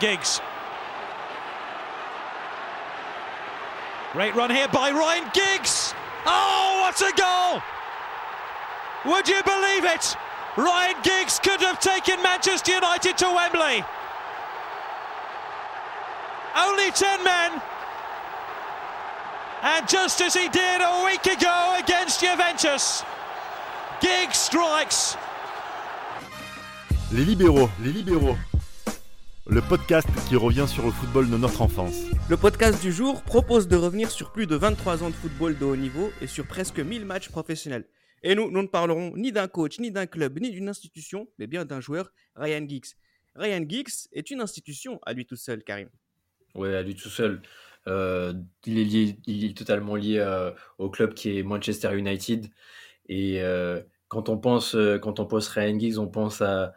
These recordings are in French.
Giggs. Great run here by Ryan Giggs. Oh, what a goal! Would you believe it? Ryan Giggs could have taken Manchester United to Wembley. Only 10 men. And just as he did a week ago against Juventus, Giggs strikes. Les libéraux, les libéraux. Le podcast qui revient sur le football de notre enfance. Le podcast du jour propose de revenir sur plus de 23 ans de football de haut niveau et sur presque 1000 matchs professionnels. Et nous, nous ne parlerons ni d'un coach, ni d'un club, ni d'une institution, mais bien d'un joueur, Ryan Giggs. Ryan Giggs est une institution à lui tout seul, Karim. Oui, à lui tout seul. Euh, il, est lié, il est totalement lié euh, au club qui est Manchester United. Et euh, quand on pense, quand on pense Ryan Giggs, on pense à, à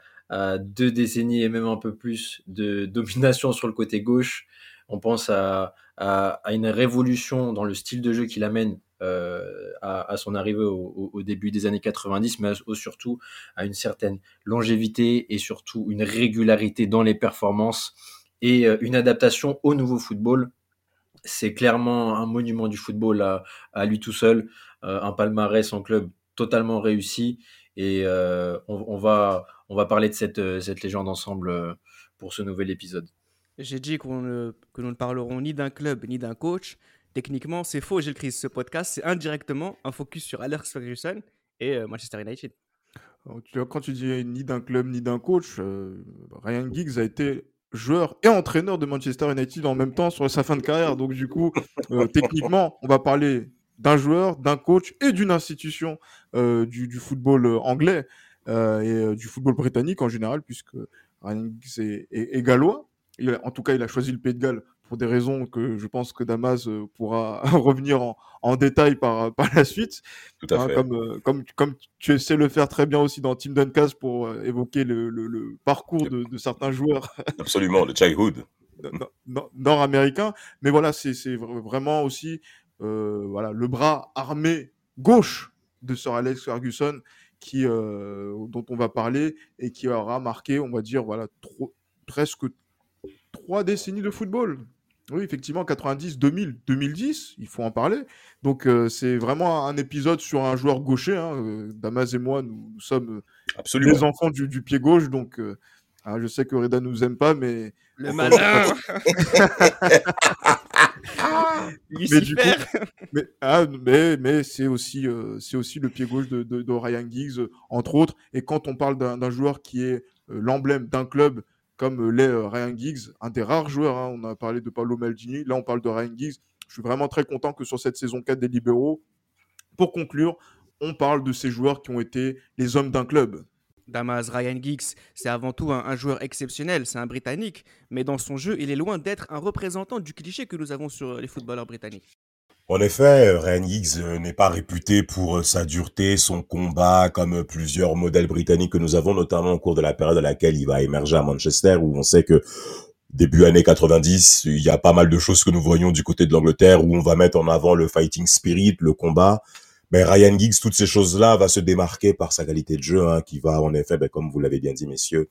deux décennies et même un peu plus de domination sur le côté gauche. On pense à, à, une révolution dans le style de jeu qu'il amène euh, à, son arrivée au, début des années 90, mais surtout à une certaine longévité et surtout une régularité dans les performances et euh, une adaptation au nouveau football. C'est clairement un monument du football à, à lui tout seul, euh, un palmarès en club totalement réussi et on, on, va on va parler de cette, euh, cette légende ensemble euh, pour ce nouvel épisode. J'ai dit que nous ne parlerons ni d'un club ni d'un coach. Techniquement, c'est faux, Gilles Chris. Ce podcast, c'est indirectement un focus sur Alex Ferguson et euh, Manchester United. Quand tu dis ni d'un club ni d'un coach, Ryan Giggs a été joueur et entraîneur de Manchester United en même temps sur sa fin de carrière. Donc du coup, techniquement, on va parler d'un joueur, d'un coach et d'une institution du, du, football anglais. Euh, et euh, du football britannique en général, puisque Ryan est, est, gallois. Il en tout cas, il a choisi le Pays de Galles pour des raisons que je pense que Damas euh, pourra revenir en, en, détail par, par la suite. Tout à hein, fait. Comme, comme, comme tu sais le faire très bien aussi dans Team Duncast pour évoquer le, le, parcours de, de, certains joueurs. Absolument, le childhood. nord-américain. Mais voilà, c'est vraiment aussi euh, voilà, le bras armé gauche de Sir Alex Ferguson qui, euh, dont on va parler et qui aura marqué, on va dire, voilà, presque trois décennies de football. Oui, effectivement, 90, 2000, 2010, il faut en parler. Donc, euh, c'est vraiment un épisode sur un joueur gaucher. Hein. Euh, Damas et moi, nous, sommes Absolument. les enfants du, du pied gauche. Donc, ah, je sais que Reda nous aime pas, mais. Le malin mais, ah, mais, mais, c'est aussi, euh, c'est aussi le pied gauche de, de, Ryan Giggs, entre autres. Et quand on parle d'un joueur qui est euh, l'emblème d'un club comme euh, l'est Ryan Giggs, un des rares joueurs, hein, on a parlé de Paolo Maldini, là on parle de Ryan Giggs. Je suis vraiment très content que sur cette saison 4 des Libéraux, pour conclure, on parle de ces joueurs qui ont été les hommes d'un club. Damas Ryan Giggs, c'est avant tout un, joueur exceptionnel, c'est un Britannique, mais dans son jeu, il est loin d'être un représentant du cliché que nous avons sur les footballeurs britanniques. En effet, Ryan Giggs euh, n'est pas réputé pour euh, sa dureté, son combat, comme plusieurs modèles britanniques que nous avons, notamment au cours de la période à laquelle il va émerger à Manchester, où on sait que début années 90, il y a pas mal de choses que nous voyons du côté de l'Angleterre, où on va mettre en avant le fighting spirit, le combat, ben Ryan Giggs, toutes ces choses-là, va se démarquer par sa qualité de jeu, hein, qui va en effet, ben, comme vous l'avez bien dit, messieurs,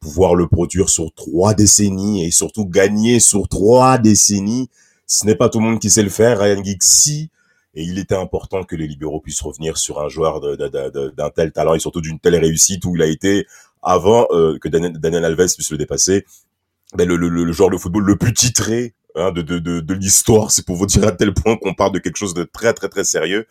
pouvoir le produire sur trois décennies et surtout gagner sur trois décennies. Ce n'est pas tout le monde qui sait le faire. Ryan Giggs, si. Et il était important que les libéraux puissent revenir sur un joueur d'un tel talent et surtout d'une telle réussite où il a été, avant euh, que Daniel, Alves puisse le dépasser, ben le, le, le, joueur de football le plus titré Hein, de, de, de, de l'histoire. C'est pour vous dire à tel point qu'on parle de quelque chose de très très très sérieux.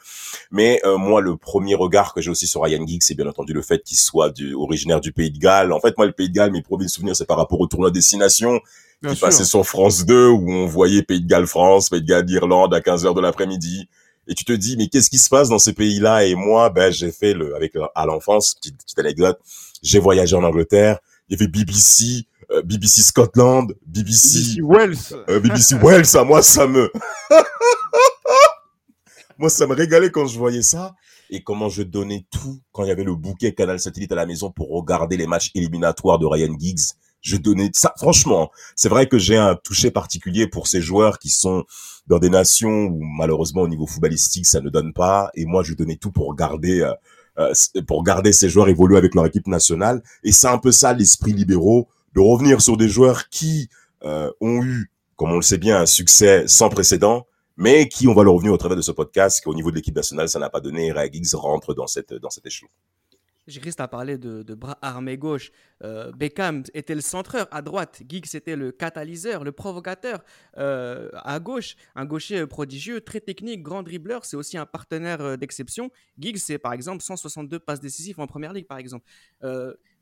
Mais euh, moi, le premier regard que j'ai aussi sur Ryan Giggs, c'est bien entendu le fait qu'il soit du, originaire du Pays de Galles. En fait, moi, le Pays de Galles, mes premiers souvenirs, c'est par rapport au tournoi Destination qui passait sur France 2 où on voyait Pays de Galles France, Pays de Galles Irlande à 15 heures de l'après-midi. Et tu te dis, mais qu'est-ce qui se passe dans ces pays-là? Et moi, ben, j'ai fait le, avec à l'enfance, petite, petite anecdote, j'ai voyagé en Angleterre. Il y avait BBC, euh, BBC Scotland, BBC, BBC Wales, euh, BBC Wales, ça, moi ça me, moi ça me régalait quand je voyais ça et comment je donnais tout quand il y avait le bouquet Canal Satellite à la maison pour regarder les matchs éliminatoires de Ryan Giggs. Je donnais ça, franchement. C'est vrai que j'ai un toucher particulier pour ces joueurs qui sont dans des nations où malheureusement au niveau footballistique ça ne donne pas. Et moi je donnais tout pour garder euh, pour garder ces joueurs évoluer avec leur équipe nationale. Et c'est un peu ça l'esprit libéraux de revenir sur des joueurs qui euh, ont eu, comme on le sait bien, un succès sans précédent, mais qui, on va le revenir au travers de ce podcast, qu'au niveau de l'équipe nationale, ça n'a pas donné. Ray Giggs rentre dans cette dans cet échelon. Christ a parlé de, bras armés gauche. Euh, Beckham était le centreur à droite. Giggs était le catalyseur, le provocateur euh, à gauche. Un gaucher prodigieux, très technique, grand dribbleur. C'est aussi un partenaire euh, d'exception. Giggs, c'est par exemple 162 passes décisives en première ligue, par exemple.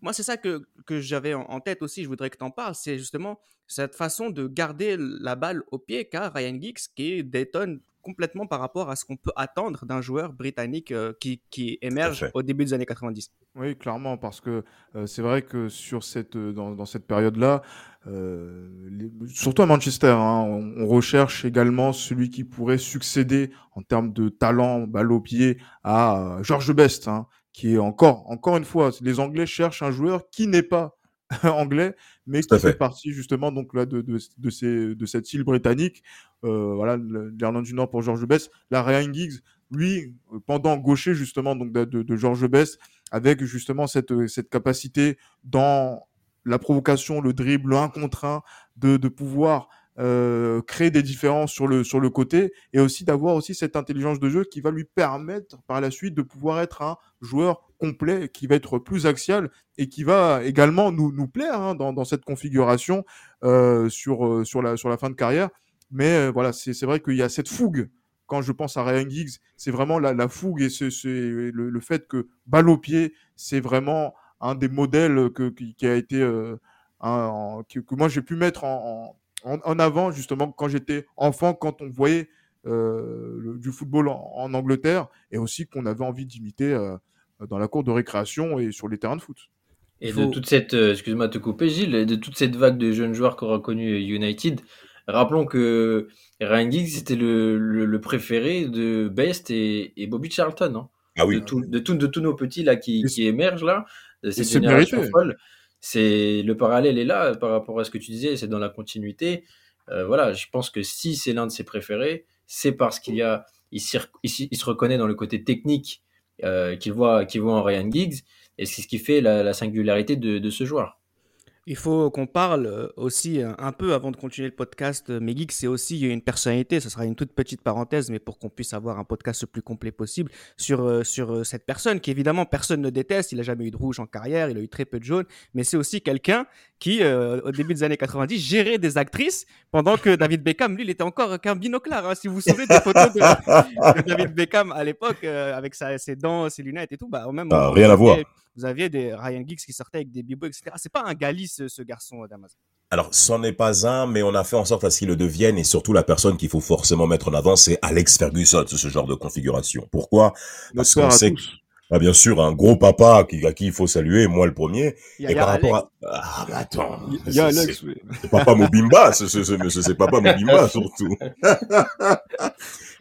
moi, c'est ça que, j'avais en, tête aussi. Je voudrais que tu en parles. C'est justement cette façon de garder la balle au pied qu'a Ryan Giggs qui détonne complètement par rapport à ce qu'on peut attendre d'un joueur britannique euh, qui, qui, émerge au début des années 90. Oui, clairement, parce que euh, c'est vrai que sur cette, euh, dans, dans cette période-là, surtout à Manchester, hein, on, recherche également celui qui pourrait succéder en termes de talent, balle au pied, à George Best, hein, qui est encore, encore une fois, les Anglais cherchent un joueur qui n'est pas anglais, mais qui fait. partie justement donc là de, de, de, ces, de cette île britannique. Euh, voilà, l'Irlande du Nord pour George Best. La Ryan Giggs, lui, euh, pendant gaucher justement donc de, de, George Best, avec justement cette, cette capacité dans la provocation, le dribble, le 1 contre 1, de, de pouvoir euh, créer des différences sur le, sur le côté et aussi d'avoir aussi cette intelligence de jeu qui va lui permettre par la suite de pouvoir être un joueur complet qui va être plus axial et qui va également nous, nous plaire hein, dans, dans, cette configuration euh, sur, euh, sur, la, sur la fin de carrière. Mais voilà, c'est vrai qu'il y a cette fougue quand je pense à Ryan Giggs, c'est vraiment la, la, fougue et c'est le, le, fait que balle au pied, c'est vraiment un des modèles que, qui, a été que, moi j'ai pu mettre en, en, avant, justement, quand j'étais enfant, quand on voyait euh, du football en, Angleterre, et aussi qu'on avait envie d'imiter euh, dans la cour de récréation et sur les terrains de foot. Et de toute cette, euh, excuse-moi de te couper Gilles, de toute cette vague de jeunes joueurs qu'aura connu United, rappelons que Ryan Giggs c'était le, préféré de Best et, Bobby Charlton. Hein. ah oui. De, tout, de, tous nos petits là qui, qui émergent là, de cette génération folle c'est le parallèle est là par rapport à ce que tu disais, c'est dans la continuité. Euh, voilà, je pense que si c'est l'un de ses préférés, c'est parce qu'il y a, il, se reconnaît dans le côté technique euh, qu'il voit, qu'il voit en Ryan Giggs, et c'est ce qui fait la, singularité de, ce joueur. Il faut qu'on parle euh, aussi euh, un peu avant de continuer le podcast. Euh, Megix, c'est aussi une personnalité. Ce sera une toute petite parenthèse, mais pour qu'on puisse avoir un podcast le plus complet possible sur, sur cette personne qui, évidemment, personne ne déteste. Il a jamais eu de rouge en carrière. Il a eu très peu de jaune. Mais c'est aussi quelqu'un qui, au début des années 90, gérait des actrices pendant que David Beckham, lui, il était encore qu'un binoclard. Hein. Si vous vous souvenez des photos de, David Beckham à l'époque, avec ses dents, ses lunettes et tout, bah, même. Ah, rien à voir vous aviez des Ryan Giggs qui sortaient avec des bibo, etc. C'est pas un Galis, ce, garçon, euh, Damas. Alors, c'en est pas un, mais on a fait en sorte à ce qu'il le devienne, et surtout la personne qu'il faut forcément mettre en avant, c'est Alex Ferguson, ce genre de configuration. Pourquoi? Parce qu'on sait que, ah, bien sûr, un gros papa qui, à qui il faut saluer, moi le premier. et par rapport à... Ah, mais attends. Il y a Alex, oui. C'est papa Mobimba, c'est papa Mobimba, surtout.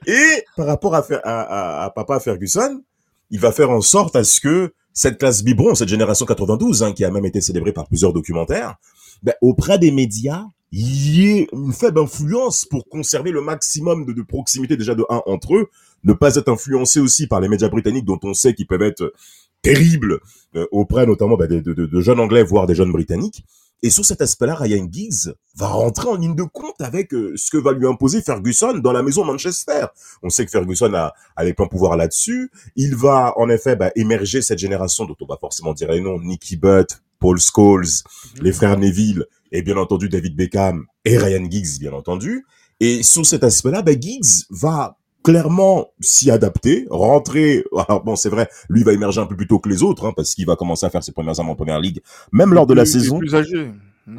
et par rapport à, à, à, papa Ferguson, il va faire en sorte à ce que cette classe biberon, cette génération 92, hein, qui a même été célébrée par plusieurs documentaires, ben, auprès des médias, il y ait une faible influence pour conserver le maximum de, proximité déjà de un entre eux, ne pas être influencé aussi par les médias britanniques dont on sait qu'ils peuvent être terribles euh, auprès notamment ben, de, de, jeunes anglais voire des jeunes britanniques et sur cet aspect-là, Ryan Giggs va rentrer en ligne de compte avec euh, ce que va lui imposer Ferguson dans la maison Manchester. On sait que Ferguson a, a les pleins pouvoirs là-dessus. Il va en effet bah, émerger cette génération dont on va forcément dire les noms, Nicky Butt, Paul Scholes, mhm. les frères Neville et bien entendu David Beckham et Ryan Giggs, bien entendu. Et sur cet aspect-là, bah, Giggs va clairement s'y adapter, rentrer. Alors bon, c'est vrai, lui va émerger un peu plus tôt que les autres, hein, parce qu'il va commencer à faire ses premières armes en première ligue, même lors de la saison. Il est plus âgé.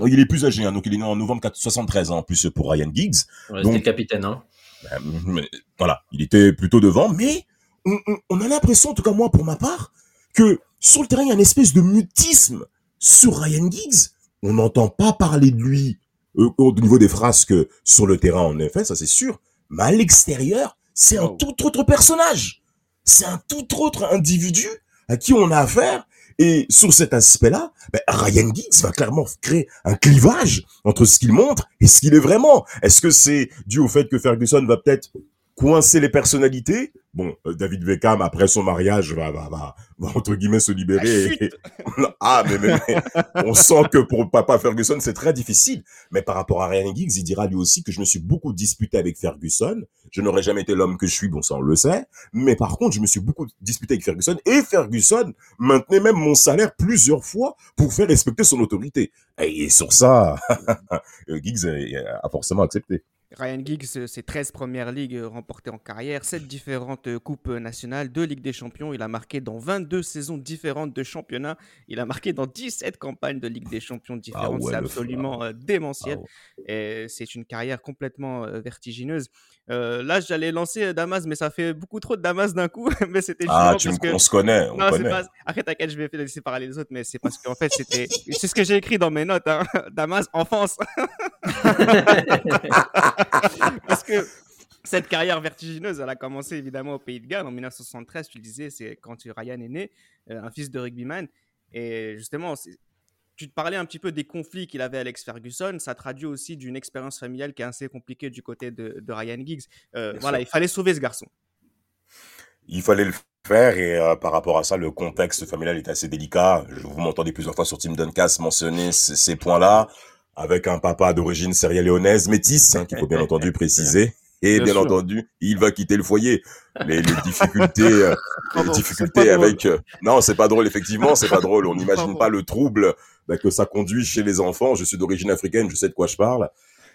Il est plus âgé, hein, donc il est né en novembre 73 ans, en plus pour Ryan Giggs. Ouais, donc, capitaine, hein. Ben, voilà, il était plutôt devant, mais on, a l'impression, en tout cas moi pour ma part, que sur le terrain il y a une espèce de mutisme sur Ryan Giggs. On n'entend pas parler de lui euh, au niveau des frasques sur le terrain, en effet, ça c'est sûr. Mais à l'extérieur, c'est un tout autre personnage. C'est un tout autre individu à qui on a affaire. Et sur cet aspect-là, ben, Ryan Giggs va clairement créer un clivage entre ce qu'il montre et ce qu'il est vraiment. Est-ce que c'est dû au fait que Ferguson va peut-être coincer les personnalités. Bon, euh, David Beckham, après son mariage, va, va, va, va entre guillemets se libérer. Et... ah, mais, mais, mais, on sent que pour papa Ferguson, c'est très difficile. Mais par rapport à Ryan Giggs, il dira lui aussi que je me suis beaucoup disputé avec Ferguson. Je n'aurais jamais été l'homme que je suis, bon, ça on le sait. Mais par contre, je me suis beaucoup disputé avec Ferguson. Et Ferguson maintenait même mon salaire plusieurs fois pour faire respecter son autorité. Et sur ça, Giggs a forcément accepté. Ryan Giggs, ses 13 premières ligues remportées en carrière, 7 différentes coupes nationales, 2 Ligues des Champions. Il a marqué dans 22 saisons différentes de championnat. Il a marqué dans 17 campagnes de Ligue des Champions différentes. c'est absolument euh, démentiel. Et c'est une carrière complètement euh, vertigineuse. Euh, là, j'allais lancer Damas, mais ça fait beaucoup trop de Damas d'un coup. mais c'était Ah, tu on se connaît. On non, connaît. Pas... Après, t'inquiète, je vais laisser parler les autres, mais c'est parce qu'en fait, c'était. c'est ce que j'ai écrit dans mes notes. Hein. Damas, enfance. Parce que cette carrière vertigineuse, elle a commencé évidemment au Pays de Galles en 1973. Tu le disais, c'est quand Ryan est né, euh, un fils de rugbyman. Et justement, tu te parlais un petit peu des conflits qu'il avait avec Alex Ferguson. Ça traduit aussi d'une expérience familiale qui est assez compliquée du côté de, de Ryan Giggs. Euh, voilà, il fallait sauver ce garçon. Il fallait le faire et euh, par rapport à ça, le contexte familial est assez délicat. Je vous m'entendez plusieurs fois sur Tim Duncas mentionner ces points-là avec un papa d'origine sierra-léonaise métisse, hein, qu'il faut bien entendu préciser. Et bien, entendu, il va quitter le foyer. Les, les difficultés, euh, les difficultés avec. Euh, non, c'est pas drôle. Effectivement, c'est pas drôle. On n'imagine pas le trouble bah, que ça conduit chez les enfants. Je suis d'origine africaine, je sais de quoi je parle.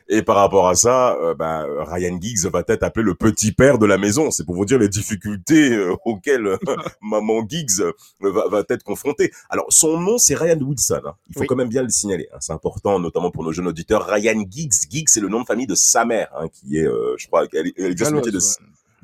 Et par rapport à ça, euh, bah, Ryan Giggs va être appelé le petit père de la maison. C'est pour vous dire les difficultés euh, auxquelles euh, maman Giggs va, va, être confrontée. Alors, son nom, c'est Ryan Wilson. Hein. Il faut quand même bien le signaler. Hein. C'est important, notamment pour nos jeunes auditeurs. Ryan Giggs. Giggs, c'est le nom de famille de sa mère, hein, qui est, je crois, elle, elle exerce le métier de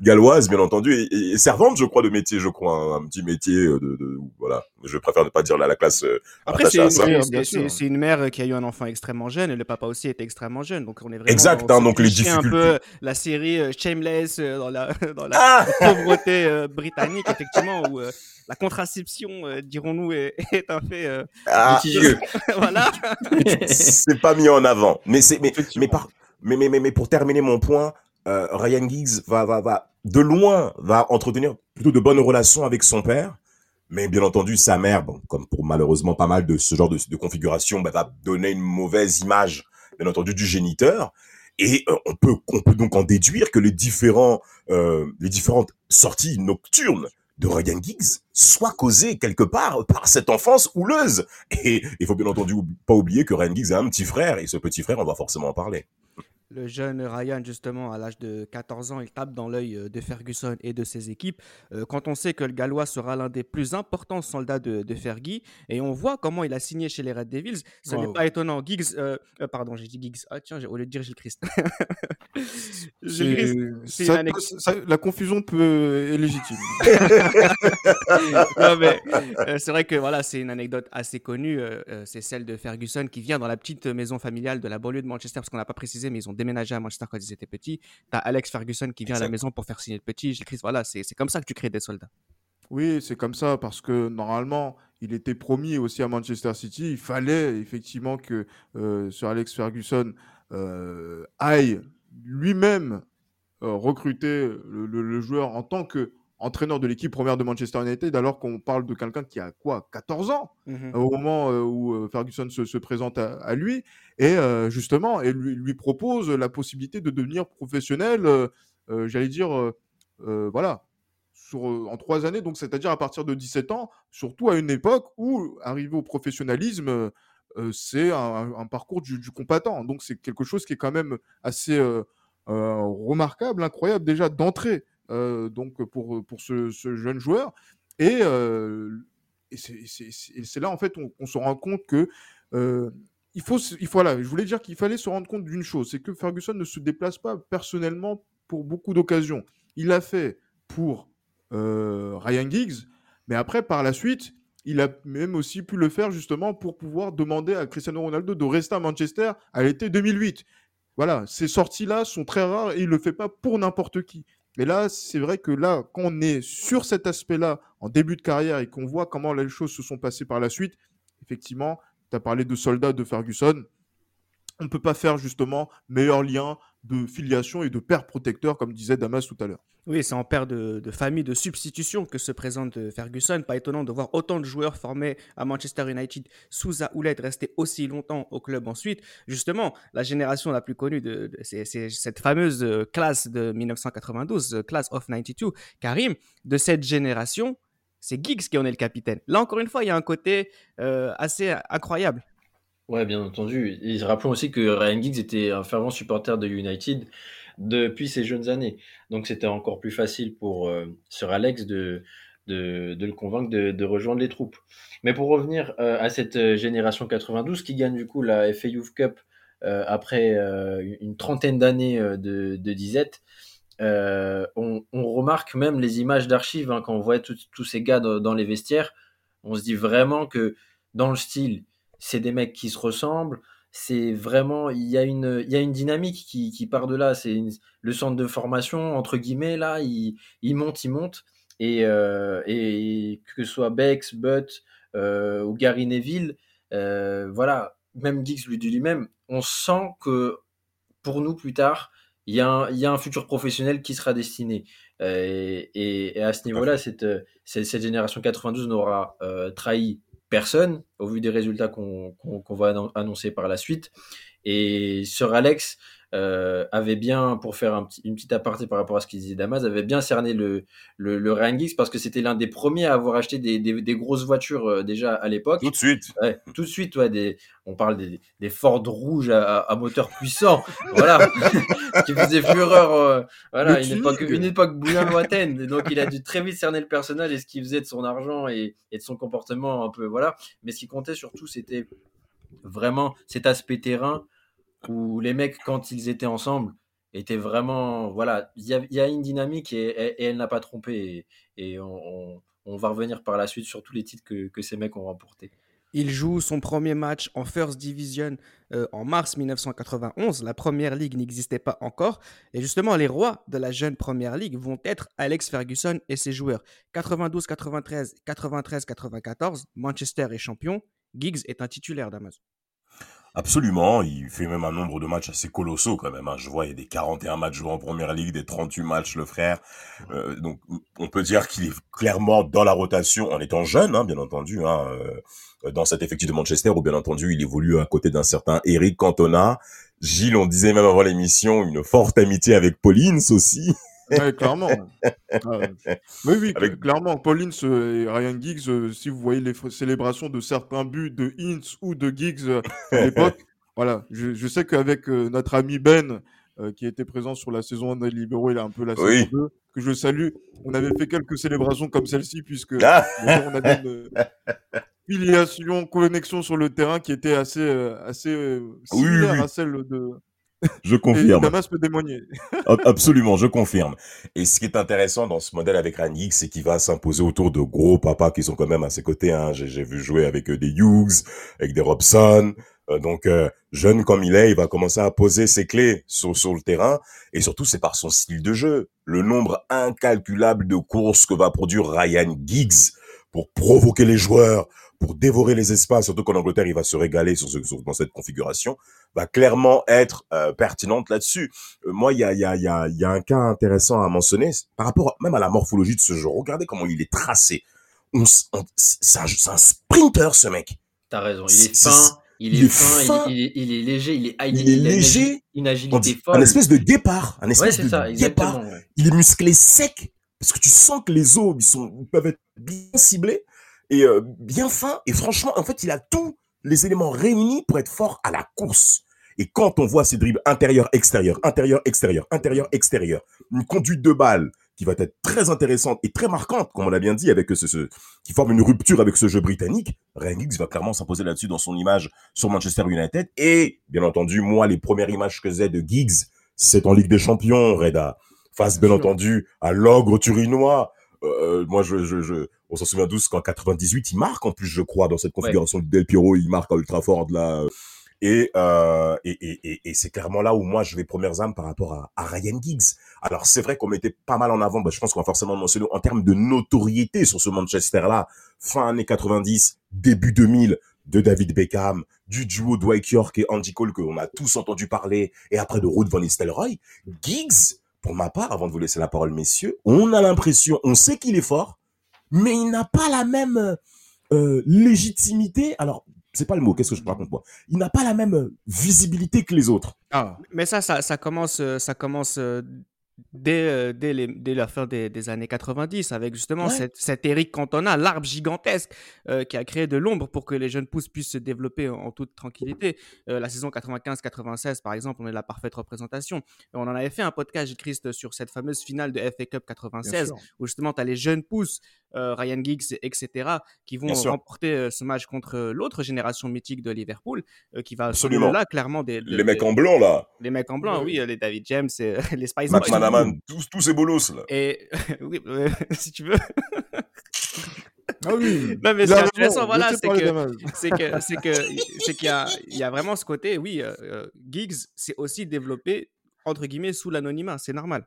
galloise, bien entendu, et, servante, je crois, de métier, je crois, un, petit métier de, de, voilà. Je préfère ne pas dire la, la classe. Euh, Après, c'est une, une, mère qui a eu un enfant extrêmement jeune, et le papa aussi était extrêmement jeune, donc on est vraiment. Exact, hein, donc les difficultés. un peu la série euh, Shameless euh, dans la, dans la ah pauvreté britannique, effectivement, où la contraception, dirons-nous, est, est, un fait ah. voilà. c'est pas mis en avant, mais c'est mais mais, par, mais, mais mais mais pour terminer mon point. Euh, Ryan Giggs va, va, va, de loin, va entretenir plutôt de bonnes relations avec son père. Mais bien entendu, sa mère, comme pour malheureusement pas mal de ce genre de, configuration, bah, va donner une mauvaise image, bien entendu, du géniteur. Et euh, on, peut, on peut donc en déduire que les, différents, euh, les différentes sorties nocturnes de Ryan Giggs soient causées quelque part par cette enfance houleuse. Et il faut bien entendu pas oublier que Ryan Giggs a un petit frère, et ce petit frère, on va forcément en parler le jeune Ryan, justement, à l'âge de 14 ans, il tape dans l'œil euh, de Ferguson et de ses équipes. Euh, quand on sait que le Gallois sera l'un des plus importants soldats de, de, Fergie, et on voit comment il a signé chez les Red Devils, ce n'est pas étonnant. Giggs, euh, pardon, j'ai dit Giggs. Ah tiens, au lieu de dire Gilles Christ. Gilles Christ la confusion peut est légitime. c'est vrai que voilà, c'est une anecdote assez connue. c'est celle de Ferguson qui vient dans la petite maison familiale de la banlieue de Manchester, parce qu'on n'a pas précisé, mais ils ont déménagé à Manchester quand ils étaient petits. Tu as Alex Ferguson qui vient à la maison pour faire signer le petit. Gilles Christ, voilà, c'est comme ça que tu crées des soldats. Oui, c'est comme ça parce que normalement, il était promis aussi à Manchester City. Il fallait effectivement que euh, Sir Alex Ferguson euh, aille lui-même euh, recruter le, joueur en tant que entraîneur de l'équipe première de Manchester United, alors qu'on parle de quelqu'un qui a quoi 14 ans mmh au moment euh, où euh, Ferguson se, présente à, lui, et euh, justement, et lui, lui, propose la possibilité de devenir professionnel, j'allais dire, voilà, sur, en trois années, donc c'est-à-dire à partir de 17 ans, surtout à une époque où arriver au professionnalisme, c'est un, parcours du, du, combattant. Donc c'est quelque chose qui est quand même assez remarquable, incroyable déjà d'entrée donc pour, pour ce, jeune joueur. Et, euh, c'est là, en fait, on, se rend compte que euh, il faut, il faut, je voulais dire qu'il fallait se rendre compte d'une chose, c'est que Ferguson ne se déplace pas personnellement pour beaucoup d'occasions. Il l'a fait pour Ryan Giggs, mais après, par la suite, il a même aussi pu le faire justement pour pouvoir demander à Cristiano Ronaldo de rester à Manchester à l'été 2008. Voilà, ces sorties-là sont très rares et il ne le fait pas pour n'importe qui. Mais là, c'est vrai que là, quand est sur cet aspect-là, en début de carrière, et qu'on voit comment les choses se sont passées par la suite, effectivement, tu as parlé de soldats de Ferguson, on ne peut pas faire justement meilleur lien de filiation et de père protecteur, comme disait Damas tout à l'heure. Oui, c'est en père de, famille de substitution que se présente Ferguson. Pas étonnant de voir autant de joueurs formés à Manchester United sous Houlette rester aussi longtemps au club ensuite. Justement, la génération la plus connue, de, c'est cette fameuse euh, classe de 1992, Class of 92. Karim, de cette génération, c'est Giggs qui en est le capitaine. Là, encore une fois, il y a un côté euh, assez incroyable. Ouais, bien entendu. Et rappelons aussi que Ryan Giggs était un fervent supporter de United depuis ses jeunes années. Donc c'était encore plus facile pour euh, Sir Alex de, de, le convaincre de, rejoindre les troupes. Mais pour revenir euh, à cette euh, génération 92 qui gagne du coup la FA Youth Cup après une trentaine d'années de, disette, on, remarque même les images d'archives hein, quand on voit tous ces gars dans, les vestiaires. On se dit vraiment que dans le style, c'est des mecs qui se ressemblent c'est vraiment il y a une il y a une dynamique qui, qui part de là c'est le centre de formation entre guillemets là il, il monte il monte. Et, euh, et que ce soit Bex Butt euh, ou Gary Neville euh, voilà même Giggs lui dit lui-même on sent que pour nous plus tard il y a un, il y a un futur professionnel qui sera destiné. Et, et, à ce niveau-là cette, cette, cette génération 92 n'aura trahi personne au vu des résultats qu'on va annoncer par la suite. Et Sir Alex euh, avait bien, pour faire un petit, une petite aparté par rapport à ce qu'il disait Damas, avait bien cerné le, le, le Ryan Giggs parce que c'était l'un des premiers à avoir acheté des, des, des grosses voitures euh, déjà à l'époque. Tout de suite. Ouais, tout de suite, ouais, des, on parle des, des Ford rouges à, à, moteur puissant. voilà. ce qui faisait fureur. Euh, voilà, une époque, une époque bien lointaine. donc, il a dû très vite cerner le personnage et ce qu'il faisait de son argent et, et de son comportement un peu, voilà. Mais ce qui comptait surtout, c'était vraiment cet aspect terrain où les mecs, quand ils étaient ensemble, étaient vraiment. Voilà, il y, a une dynamique et, elle n'a pas trompé. Et, on, va revenir par la suite sur tous les titres que, ces mecs ont remportés. Il joue son premier match en First Division euh, en mars 1991. La Première Ligue n'existait pas encore. Et justement, les rois de la jeune Première Ligue vont être Alex Ferguson et ses joueurs. 92-93, 93-94, Manchester est champion. Giggs est un titulaire d'Amazon. Absolument, il fait même un nombre de matchs assez colossaux quand même. Hein. Je vois, il y a des 41 matchs joués en première ligue, des 38 matchs le frère. Euh, donc, on peut dire qu'il est clairement dans la rotation en étant jeune, hein, bien entendu, hein, euh, dans cet effectif de Manchester, où bien entendu, il évolue à côté d'un certain Eric Cantona. Gilles, on disait même avant l'émission, une forte amitié avec Paulins aussi. Ouais, clairement. oui, oui, clairement. Pauline et Ryan Giggs, euh, si vous voyez les célébrations de certains buts de Ince ou de Giggs euh, à l'époque, voilà, je, je sais qu'avec euh, notre ami Ben, qui était présent sur la saison 1 des Libéraux, il a un peu la saison 2, que je salue, on avait fait quelques célébrations comme celle-ci, puisque ah on avait une filiation, connexion sur le terrain qui était assez, assez similaire à celle de, je confirme. Damas peut témoigner. Absolument, je confirme. Et ce qui est intéressant dans ce modèle avec Ryan c'est qu'il va s'imposer autour de gros papas qui sont quand même à ses côtés. Hein. J'ai vu jouer avec euh, des Hughes, avec des Robson. Euh, donc, euh, jeune comme il est, il va commencer à poser ses clés sur, sur le terrain. Et surtout, c'est par son style de jeu. Le nombre incalculable de courses que va produire Ryan Giggs pour provoquer les joueurs, pour dévorer les espaces, surtout qu'en Angleterre, il va se régaler sur, ce, dans cette configuration, va clairement être euh, pertinente là-dessus. Euh, moi, il y a, y, a, y, a, y a un cas intéressant à mentionner par rapport même à la morphologie de ce jeu. Regardez comment il est tracé. On, c'est, un, un, sprinter, ce mec. T'as raison, il est, fin. Il est, fin, Il, est, il, est, léger, il est, il est léger, une agilité folle. Un espèce de guépard, un espèce de ça, guépard. Il est musclé sec, parce que tu sens que les os, ils, sont, ils peuvent être bien ciblés et euh, bien fin. Et franchement, en fait, il a tous les éléments réunis pour être fort à la course. Et quand on voit ces dribbles intérieur-extérieur, intérieur-extérieur, intérieur-extérieur, une conduite de balle qui va être très intéressante et très marquante, comme on l'a bien dit, avec ce, ce, qui forme une rupture avec ce jeu britannique, Ryan Giggs va clairement s'imposer là-dessus dans son image sur Manchester United. Et, bien entendu, moi, les premières images que j'ai de Giggs, c'est en Ligue des Champions, Reda. Face, bien entendu, à l'ogre turinois. Euh, moi, je, je, je, on s'en souvient tous qu'en 98, il marque en plus, je crois, dans cette configuration de Del Piero, il marque à Ultra Ford là. Et, euh, et, et, et c'est clairement là où moi je vais premières âmes par rapport à, à Ryan Giggs. Alors c'est vrai qu'on mettait pas mal en avant, bah, je pense qu'on va forcément mentionner en termes de notoriété sur ce Manchester-là, fin années 90, début 2000, de David Beckham, du duo Dwight York et Andy Cole que on a tous entendu parler, et après de Ruud van Nistelrooy, Giggs, pour ma part, avant de vous laisser la parole, messieurs, on a l'impression, on sait qu'il est fort, mais il n'a pas la même euh, légitimité. Alors, c'est pas le mot, qu'est-ce que je raconte moi? Il n'a pas la même euh, visibilité que les autres. Ah. Mais ça, ça, ça commence, euh, ça commence euh, dès, euh, dès, les- dès la fin des, des années 90, avec justement Ouais. cet, cet Eric Cantona, l'arbre gigantesque euh, qui a créé de l'ombre pour que les jeunes pousses puissent se développer en, en toute tranquillité. Euh, la saison 95-96, par exemple, on est la parfaite représentation. Et on en avait fait un podcast, Christ, sur cette fameuse finale de FA Cup Bien 96, sûr. où justement tu as les jeunes pousses, euh, Ryan Giggs, etc., qui vont remporter ce match contre l'autre génération mythique de Liverpool, qui va Absolument. là clairement des, des- Les mecs en blanc, là, les mecs en blanc, oui, les David James, et, les Spice Max Boys. Tous, tous ces bolos, là. Et oui, euh, si tu veux. Ah oui. Non, mais ce qui est intéressant, voilà, c'est que- c'est que c'est que c'est qu'il y a il y a vraiment ce côté oui euh, euh, Giggs c'est aussi développé entre guillemets sous l'anonymat c'est normal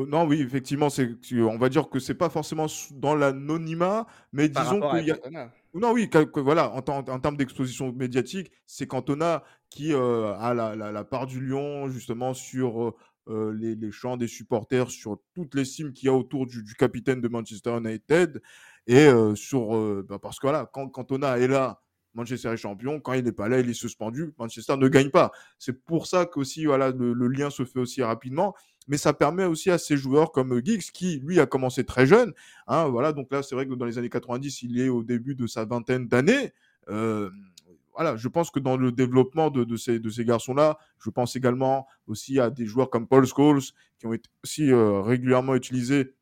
Euh, Non, oui, effectivement, c'est, on va dire que c'est pas forcément dans l'anonymat, mais par disons qu'il y a, Cantona. Non, oui, que- que voilà, en, termes d'exposition médiatique, c'est Cantona qui euh, a la, la- la part du lion, justement, sur euh, les, les chants des supporters, sur toute l'estime qu'il y a autour du, capitaine de Manchester United. Et euh, sur. euh, bah, parce que voilà, quand Cantona est là, Manchester est champion. Quand il n'est pas là, il est suspendu. Manchester ne gagne pas. C'est pour ça qu'aussi, voilà, le, le lien se fait aussi rapidement. Mais ça permet aussi à ces joueurs comme Giggs, qui lui a commencé très jeune. Hein, voilà, donc là, c'est vrai que dans les années 90, il est au début de sa vingtaine d'années. Voilà, je pense que dans le développement de, de ces, de ces garçons-là, je pense également aussi à des joueurs comme Paul Scholes, qui ont été aussi euh, régulièrement utilisés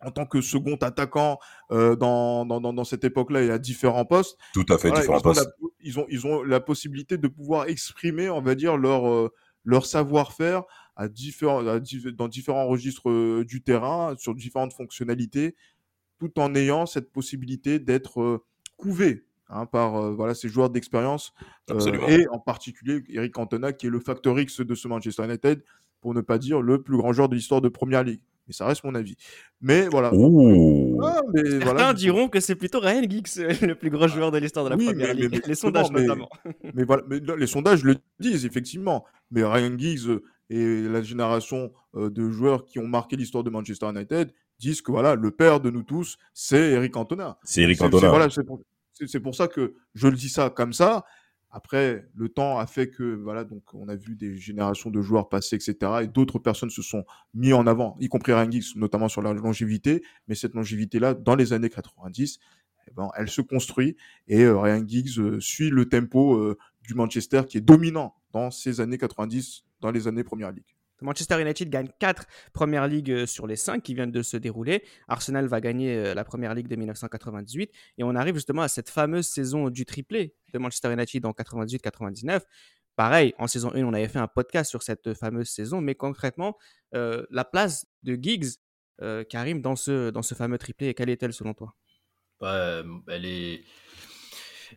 en tant que second attaquant euh, dans, dans, dans, dans cette époque-là et à différents postes. Tout à fait, Voilà, différents ils, postes. la, ils, ont, ils ont la possibilité de pouvoir exprimer, on va dire, leur, euh, leur savoir-faire à différents, à diff- dans différents registres du terrain, sur différentes fonctionnalités, tout en ayant cette possibilité d'être couvé hein, par euh, voilà, ces joueurs d'expérience. euh, Absolument. et en particulier Eric Cantona, qui est le facteur X de ce Manchester United, pour ne pas dire le plus grand joueur de l'histoire de Première Ligue. Mais ça reste mon avis. Mais voilà. Ouh. Ah, mais certains voilà, diront que c'est plutôt Ryan Giggs euh, le plus grand joueur de l'histoire de la Oui, première mais- ligue mais- mais les sondages notamment Mais voilà, les sondages le disent effectivement. Mais Ryan Giggs et la génération euh, de joueurs qui ont marqué l'histoire de Manchester United disent que voilà, le père de nous tous, c'est Eric Cantona. C'est Eric C'est- c'est- Cantona. voilà, c'est pour, ça que je le dis ça comme ça. Après, le temps a fait que voilà, donc on a vu des générations de joueurs passer, etc. Et d'autres personnes se sont mis en avant, y compris Ryan Giggs, notamment sur la longévité. Mais cette longévité-là, dans les années 90, eh ben, elle se construit et euh, Ryan Giggs euh, suit le tempo euh, du Manchester qui est dominant dans ces années 90, dans les années Première Ligue. Manchester United gagne 4 premières ligues euh, sur les 5 qui viennent de se dérouler. Arsenal va gagner euh, la première ligue de 1998. Et on arrive justement à cette fameuse saison du triplé de Manchester United en 98-99. Pareil, en saison 1, on avait fait un podcast sur cette fameuse saison. Mais concrètement, euh, la place de Giggs, Karim, dans ce, dans ce fameux triplé, quelle est-elle selon toi? Bah, elle est.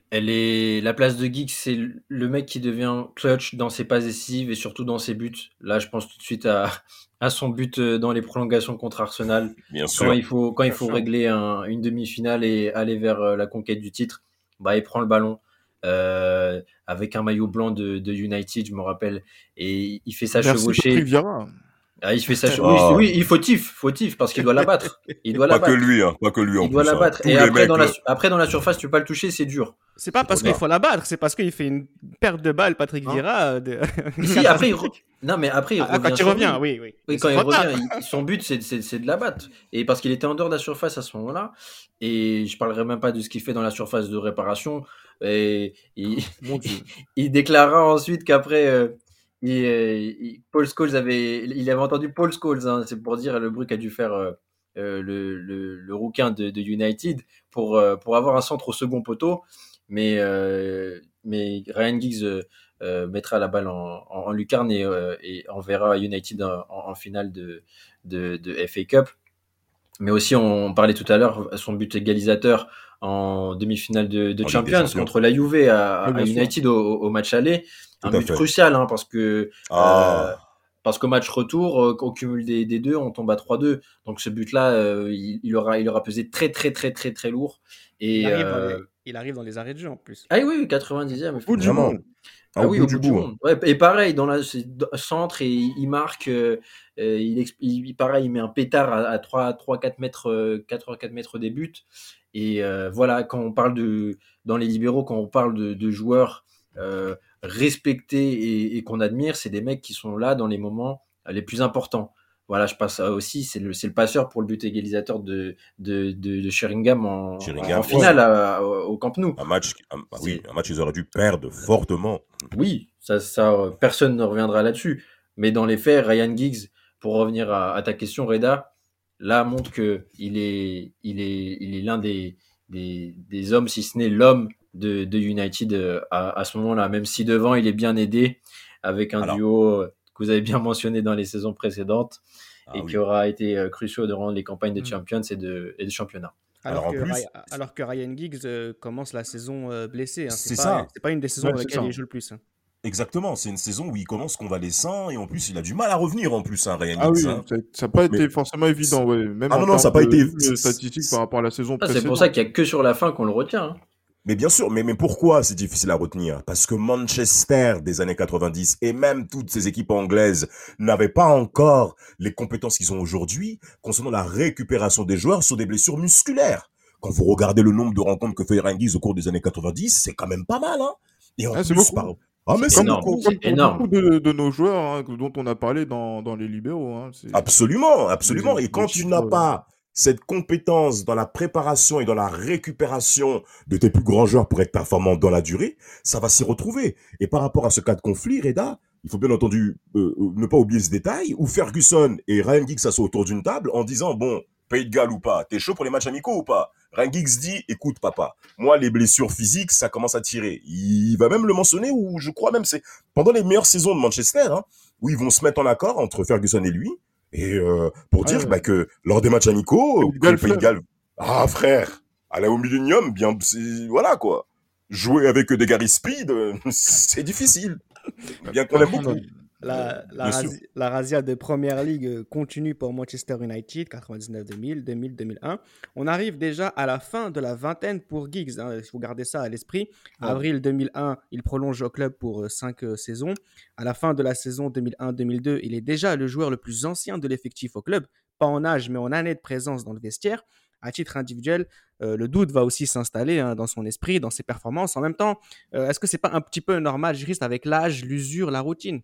Elle est la place de Geek, c'est le mec qui devient clutch dans ses passes décisives et surtout dans ses buts. Là, je pense tout de suite à, à son but euh, dans les prolongations contre Arsenal. Bien Quand sûr. il faut, quand il faut sûr. régler un- une demi-finale et aller vers euh, la conquête du titre, bah, il prend le ballon euh, avec un maillot blanc de, de United, je me rappelle, et il fait ça Merci chevaucher. Ah, il fait ça. che- Ah. Oui, oui, il fautif, fautif, parce qu'il doit la battre. Il doit la Pas que lui, hein. Pas que lui en Il doit plus. la hein. battre. Tous Et les après mecs, dans, la, euh, su- après, dans la surface, tu peux pas le toucher, c'est dur. C'est pas parce qu'il faut la battre, c'est parce qu'il fait une perte de balle, Patrick Hein Vieira. euh, de- Si, après, il re- non, mais après, il Ah, revient. quand il revient, lui. oui, oui. Quand il revient, il- son but, c'est de la battre. Et parce qu'il était en dehors de la surface à ce moment-là. Et je parlerai même pas de ce qu'il fait dans la surface de réparation. Et il, Mon Dieu. il déclara ensuite qu'après, euh, euh, Paul Scholes avait, il avait entendu Paul Scholes, hein, c'est pour dire le bruit qu'a dû faire euh, euh, le, le, rouquin de, United pour, pour avoir un centre au second poteau. Mais, mais Ryan Giggs mettra la balle en, en, lucarne et, enverra United en, finale de, de, de FA Cup. Mais aussi, on parlait tout à l'heure, son but égalisateur en demi-finale de, En Champions contre la Juve à, Oui. United au, au match aller. Tout Un but fait. crucial hein, parce que Ah. euh, parce qu'au match retour, euh, au cumul des, des deux, on tombe à 3-2. Donc ce but-là, euh, il, il aura, il aura pesé très très très très très lourd. Et Il arrive dans euh, Il arrive dans les arrêts de jeu en plus. Ah oui, oui 90e. Au bout du monde. Ah, Ah au oui, bout au du bout du bout. hein. monde. Ouais, et pareil, dans le centre, et il marque, euh, euh, il, exp- il- pareil, il met un pétard à, à 3, 3 4 mètres, euh, 3, 4 mètres des buts. Et euh, voilà, quand on parle de, dans les libéraux, quand on parle de, de joueurs euh, respectés et, et qu'on admire, c'est des mecs qui sont là dans les moments les plus importants. Voilà, je passe à aussi, c'est le, passeur pour le but égalisateur de, de, de, de Sheringham en, Sheringham, en finale à- au Camp Nou. Un match, un, bah oui, un match, ils auraient dû perdre fortement. Oui, ça, ça, euh, personne ne reviendra là-dessus. Mais dans les faits, Ryan Giggs, pour revenir à, à ta question, Reda, là montre que il est, il est, il est l'un des, des, des hommes, si ce n'est l'homme de, de United euh, à, à ce moment-là. Même si devant, il est bien aidé avec un Alors. duo euh, que vous avez bien mentionné dans les saisons précédentes Ah et oui. qui aura été euh, crucial durant les campagnes de Mm. Champions et de, et de championnat. Alors, que, plus- Ryan, alors que Ryan Giggs euh, commence la saison euh, blessé. hein. C'est ça. C'est pas une des saisons Ouais, dans c'est lesquelles ça. il joue le plus. hein. Exactement, c'est une saison où il commence convalescent et en plus il a du mal à revenir en plus, hein, Ryan Ah oui, Giggs, hein. ça- n'a pas Mais- été forcément évident, ouais. Même Ah non, non, ça a termes pas été- statistique par rapport à la saison Ah, c'est précédente. pour ça qu'il n'y a que sur la fin qu'on le retient. Mais bien sûr, mais, mais pourquoi c'est difficile à retenir? Parce que Manchester des années 90 et même toutes ces équipes anglaises n'avaient pas encore les compétences qu'ils ont aujourd'hui concernant la récupération des joueurs sur des blessures musculaires. Quand vous regardez le nombre de rencontres que fait Ryan Giggs au cours des années 90, c'est quand même pas mal, hein Et en Ah, c'est plus, beaucoup. par... Ah, mais C'est beaucoup. Beaucoup de, de nos joueurs hein, dont on a parlé dans, dans les libéraux. Hein, Absolument, absolument. Et quand tu n'as euh, pas cette compétence dans la préparation et dans la récupération de tes plus grands joueurs pour être performant dans la durée, ça va s'y retrouver. Et par rapport à ce cas de conflit, Reda, il faut bien entendu euh, euh, ne pas oublier ce détail où Ferguson et Ryan Giggs s'assoient autour d'une table en disant bon, Pays de Galles ou pas, t'es chaud pour les matchs amicaux ou pas? Ryan Giggs dit écoute papa, moi les blessures physiques ça commence à tirer. Il va même le mentionner ou je crois même c'est pendant les meilleures saisons de Manchester hein, où ils vont se mettre en accord entre Ferguson et lui et euh, pour dire ouais. bah, que lors des matchs amicaux, le Pays de. Galles, ah frère, aller au Millennium, bien, c'est- voilà quoi. Jouer avec des Gary Speed, euh, c'est difficile. Bien qu'on aime beaucoup. La, rasi- la razzia de Première Ligue euh, continue pour Manchester United, 99-2000, 2000-2001. On arrive déjà à la fin de la vingtaine pour Giggs. hein, Il faut garder ça à l'esprit. Avril 2001, il prolonge au club pour 5 saisons. À la fin de la saison 2001-2002, il est déjà le joueur le plus ancien de l'effectif au club. Pas en âge, mais en année de présence dans le vestiaire. À titre individuel, euh, le doute va aussi s'installer hein, dans son esprit, dans ses performances. En même temps, euh, est-ce que c'est pas un petit peu normal, Juriste, avec l'âge, l'usure, la routine?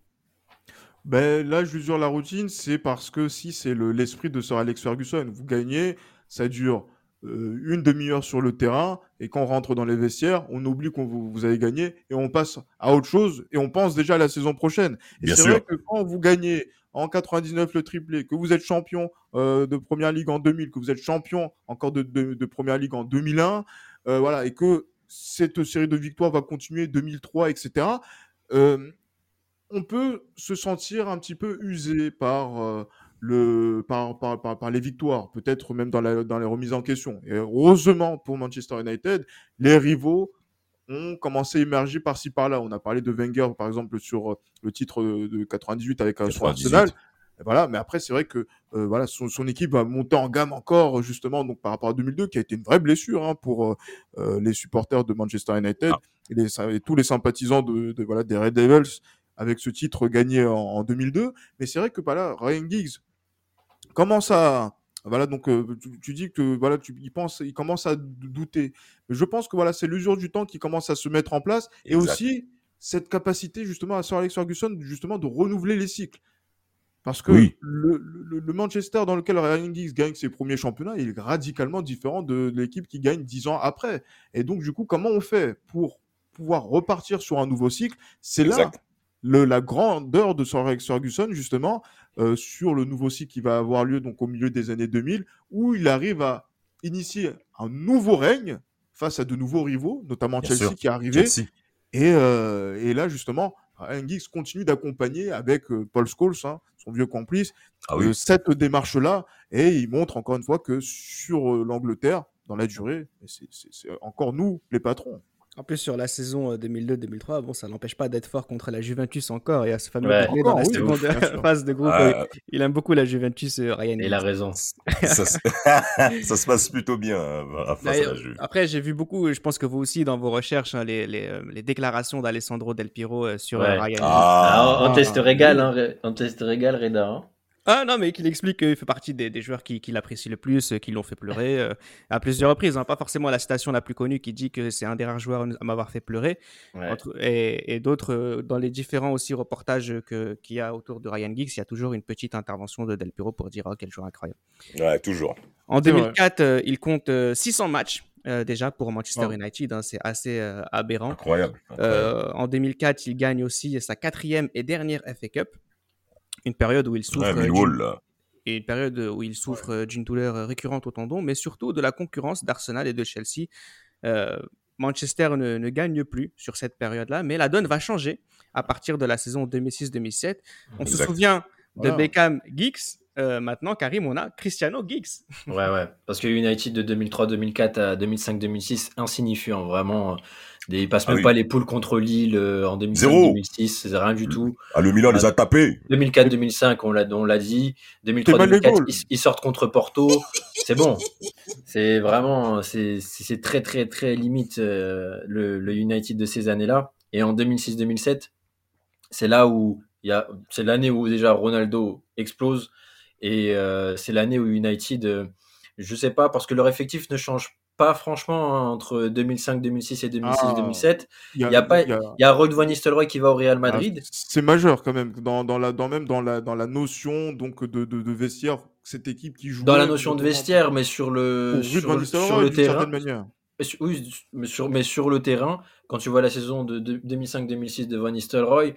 Ben, là, je l'usure la routine, c'est parce que si c'est le- l'esprit de Sir Alex Ferguson, vous gagnez, ça dure euh, une demi-heure sur le terrain, et quand on rentre dans les vestiaires, on oublie qu'on vous, vous avez gagné, et on passe à autre chose, et on pense déjà à la saison prochaine. Et Bien c'est sûr. vrai que quand vous gagnez en 99 le triplé, que vous êtes champion euh, de Première Ligue en 2000, que vous êtes champion encore de, de, de Première Ligue en 2001, euh, voilà, et que cette série de victoires va continuer 2003, etc. euh, on peut se sentir un petit peu usé par, euh, le, par, par, par, par les victoires, peut-être même dans, la, dans les remises en question. Et heureusement pour Manchester United, les rivaux ont commencé à émerger par-ci par-là. On a parlé de Wenger, par exemple, sur euh, le titre de, de 98 avec euh, son 98. Arsenal. Et Voilà, mais après, c'est vrai que euh, voilà, son, son équipe va monter en gamme encore, justement, donc par rapport à 2002, qui a été une vraie blessure hein, pour euh, euh, les supporters de Manchester United Ah. et, les- et tous les sympathisants de, de- voilà, des Red Devils avec ce titre gagné en, en 2002. Mais c'est vrai que bah, là, Ryan Giggs commence à. Voilà, donc euh, tu, tu dis que voilà, tu, il, pense, il commence à douter. Mais je pense que voilà, c'est l'usure du temps qui commence à se mettre en place et aussi cette capacité justement à Sir Alex Ferguson justement de renouveler les cycles. Parce que Oui. le, le- le Manchester dans lequel Ryan Giggs gagne ses premiers championnats, il est radicalement différent de l'équipe qui gagne dix ans après. Et donc, du coup, comment on fait pour pouvoir repartir sur un nouveau cycle? C'est là. Le- la grandeur de Sir Alex Ferguson, justement, euh, sur le nouveau cycle qui va avoir lieu donc au milieu des années 2000, où il arrive à initier un nouveau règne face à de nouveaux rivaux, notamment Bien Chelsea sûr. qui est arrivé. Et, euh, et là, justement, Giggs continue d'accompagner avec euh, Paul Scholes, hein, son vieux complice, Ah oui. cette démarche-là. Et il montre encore une fois que sur l'Angleterre, dans la durée, c'est encore nous, les patrons. En plus, sur la saison euh, 2002-2003, bon, ça n'empêche pas d'être fort contre la Juventus encore. Et à ce fameux Ouais. doublé dans la oui, seconde phase de groupe. Ah, euh, Il aime beaucoup la Juventus, euh, Ryan. Et il a raison. ça, se... ça se passe plutôt bien hein, face à la Juve. Après, j'ai vu beaucoup, je pense que vous aussi, dans vos recherches, hein, les, les, euh, les déclarations d'Alessandro Del Piro euh, sur Ouais. euh, Ryan. Ah, Ah, on Ah, teste régal, hein, Ré- on teste régal, Reda. hein. Ah non, mais qu'il explique qu'il fait partie des, des joueurs qui, qui l'apprécient le plus, euh, qui l'ont fait pleurer euh, à plusieurs reprises. hein. Pas forcément la citation la plus connue qui dit que c'est un des rares joueurs à m'avoir fait pleurer. Ouais. Entre- et et d'autres, euh, dans les différents aussi reportages qu'il y a autour de Ryan Giggs, il y a toujours une petite intervention de Del Piro pour dire oh, quel joueur incroyable. Ouais, toujours. En C'est vrai. 2004, euh, il compte euh, 600 matchs euh, déjà pour Manchester. United. hein, c'est assez euh, aberrant. Incroyable. incroyable. Euh, en 2004, il gagne aussi sa quatrième et dernière FA Cup. Une période où il souffre Ouais, euh, Millwall, et une période où il souffre euh, d'une douleur euh, récurrente au tendon, mais surtout de la concurrence d'Arsenal et de Chelsea. Euh, Manchester ne, ne gagne plus sur cette période-là, mais la donne va changer à partir de la saison 2006-2007. On se souvient de Voilà. Beckham Giggs. Euh, maintenant, Karim, on a Cristiano Giggs. Ouais, ouais. Parce que United de 2003-2004 à 2005-2006, insignifiant, vraiment. Euh, Des, ils passent Ah même oui. pas les poules contre Lille euh, en Zéro. 2005-2006, c'est rien du tout. Ah, le Milan les a tapés. 2004-2005, on l'a, on l'a dit. mal les 2003-2004, goals. ils, ils sortent contre Porto. C'est bon. C'est vraiment, c'est, c'est c'est très, très, très limite euh, le, le United de ces années-là. Et en 2006-2007, c'est là où il y a, c'est l'année où déjà Ronaldo explose. Et euh, c'est l'année où United, euh, je sais pas, parce que leur effectif ne change pas franchement hein, entre 2005, 2006 et 2006, Ah. 2007. Il y y a pas- il y a- Il y a Rod Van Nistelrooy qui va au Real Madrid. Ah, c'est majeur quand même, dans, dans la, dans, même dans la, dans la notion donc, de, de, de vestiaire, cette équipe qui joue. dans la notion de vestiaire, mais sur le, van sur, sur le terrain. manière. Oui, mais sur, mais sur le terrain, quand tu vois la saison de, de 2005-2006 de Van Nistelrooy,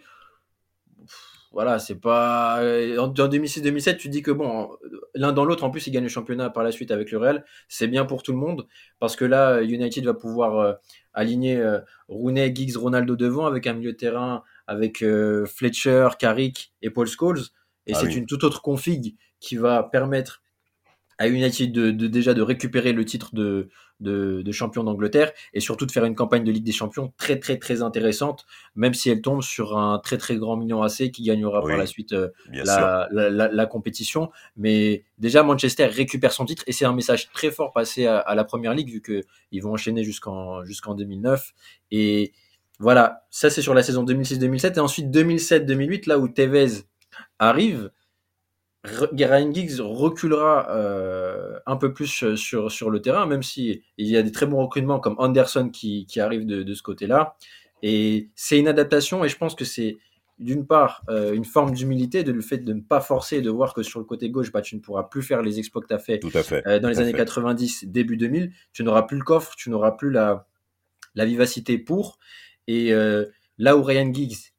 voilà, c'est pas. En, en 2006-2007, tu dis que bon, l'un dans l'autre, en plus, ils gagnent le championnat par la suite avec le Real. C'est bien pour tout le monde parce que là, United va pouvoir euh, aligner euh, Rooney, Giggs, Ronaldo devant avec un milieu de terrain avec euh, Fletcher, Carrick et Paul Scholes. Et Ah c'est oui. une toute autre config qui va permettre à United de, de- déjà de récupérer le titre de, de, de champion d'Angleterre et surtout de faire une campagne de Ligue des Champions très très très intéressante, même si elle tombe sur un très très grand Milan AC qui gagnera Oui, par la suite euh, la, la, la- la compétition. Mais déjà Manchester récupère son titre et c'est un message très fort passé à, à la Première Ligue vu que ils vont enchaîner jusqu'en jusqu'en 2009 et voilà, ça c'est sur la saison 2006-2007 et ensuite 2007-2008 là où Tevez arrive. Ryan Giggs reculera euh, un peu plus sur, sur le terrain, même si il y a des très bons recrutements comme Anderson qui, qui arrive de, de ce côté-là. Et c'est une adaptation, et je pense que c'est d'une part euh, une forme d'humilité, de le fait de ne pas forcer et de voir que sur le côté gauche, bah, tu ne pourras plus faire les exploits que tu as fait Tout à fait. euh, dans les années fait. 90, début 2000, tu n'auras plus le coffre, tu n'auras plus la, la vivacité pour. Et euh, là où Ryan Giggs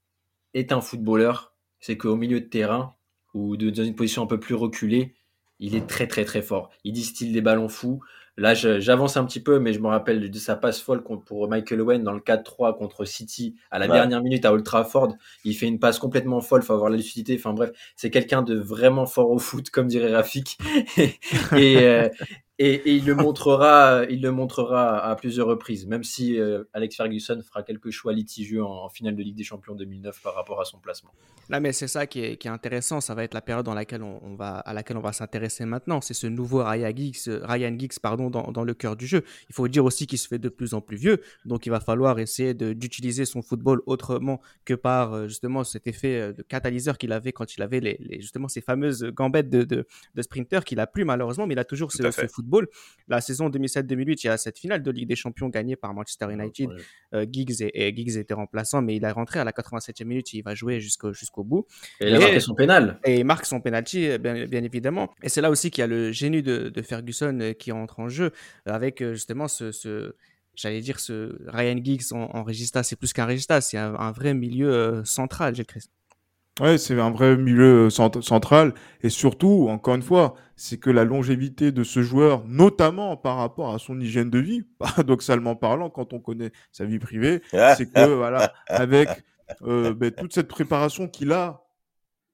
est un footballeur, c'est qu'au milieu de terrain, ou de, dans une position un peu plus reculée, il est très très très fort. Il distille des ballons fous. Là, j'avance un petit peu, mais je me rappelle de sa passe folle contre- pour Michael Owen dans le 4-3 contre City à la Ouais. dernière minute à Old Trafford. Il fait une passe complètement folle, faut avoir la lucidité. Enfin bref, c'est quelqu'un de vraiment fort au foot, comme dirait Rafik. et, euh, et, et il le montrera, il le montrera à plusieurs reprises, même si euh, Alex Ferguson fera quelques choix litigieux en, en finale de Ligue des Champions 2009 par rapport à son placement. Là, mais c'est ça qui est, qui est intéressant. Ça va être la période dans laquelle on, on va, à laquelle on va s'intéresser maintenant. C'est ce nouveau Ryan Giggs, Ryan Giggs pardon, dans, dans le cœur du jeu. Il faut dire aussi qu'il se fait de plus en plus vieux. Donc, il va falloir essayer d'utiliser son football autrement que par euh, justement cet effet euh, de catalyseur qu'il avait quand il avait les, les- justement ces fameuses gambettes de, de, de sprinter qu'il a plus malheureusement, mais il a toujours ce football. La saison 2007-2008, il y a cette finale de Ligue des Champions gagnée par Manchester United. Euh, Giggs, et, et Giggs était remplaçant, mais il est rentré à la 87e minute et il va jouer jusqu'au jusqu'au bout. Et il a marqué son pénal. Et il marque son penalty, euh, bien, bien évidemment. Et c'est là aussi qu'il y a le génie de, de Ferguson euh, qui entre en jeu, avec justement ce, ce- j'allais dire, ce Ryan Giggs en, en Regista. C'est plus qu'un Regista, c'est un, un vrai milieu euh, central, Christ. Ouais, c'est un vrai milieu euh, cent- central. Et surtout, encore une fois, c'est que la longévité de ce joueur, notamment par rapport à son hygiène de vie, paradoxalement parlant, quand on connaît sa vie privée, c'est que, voilà, avec euh, ben, toute cette préparation qu'il a,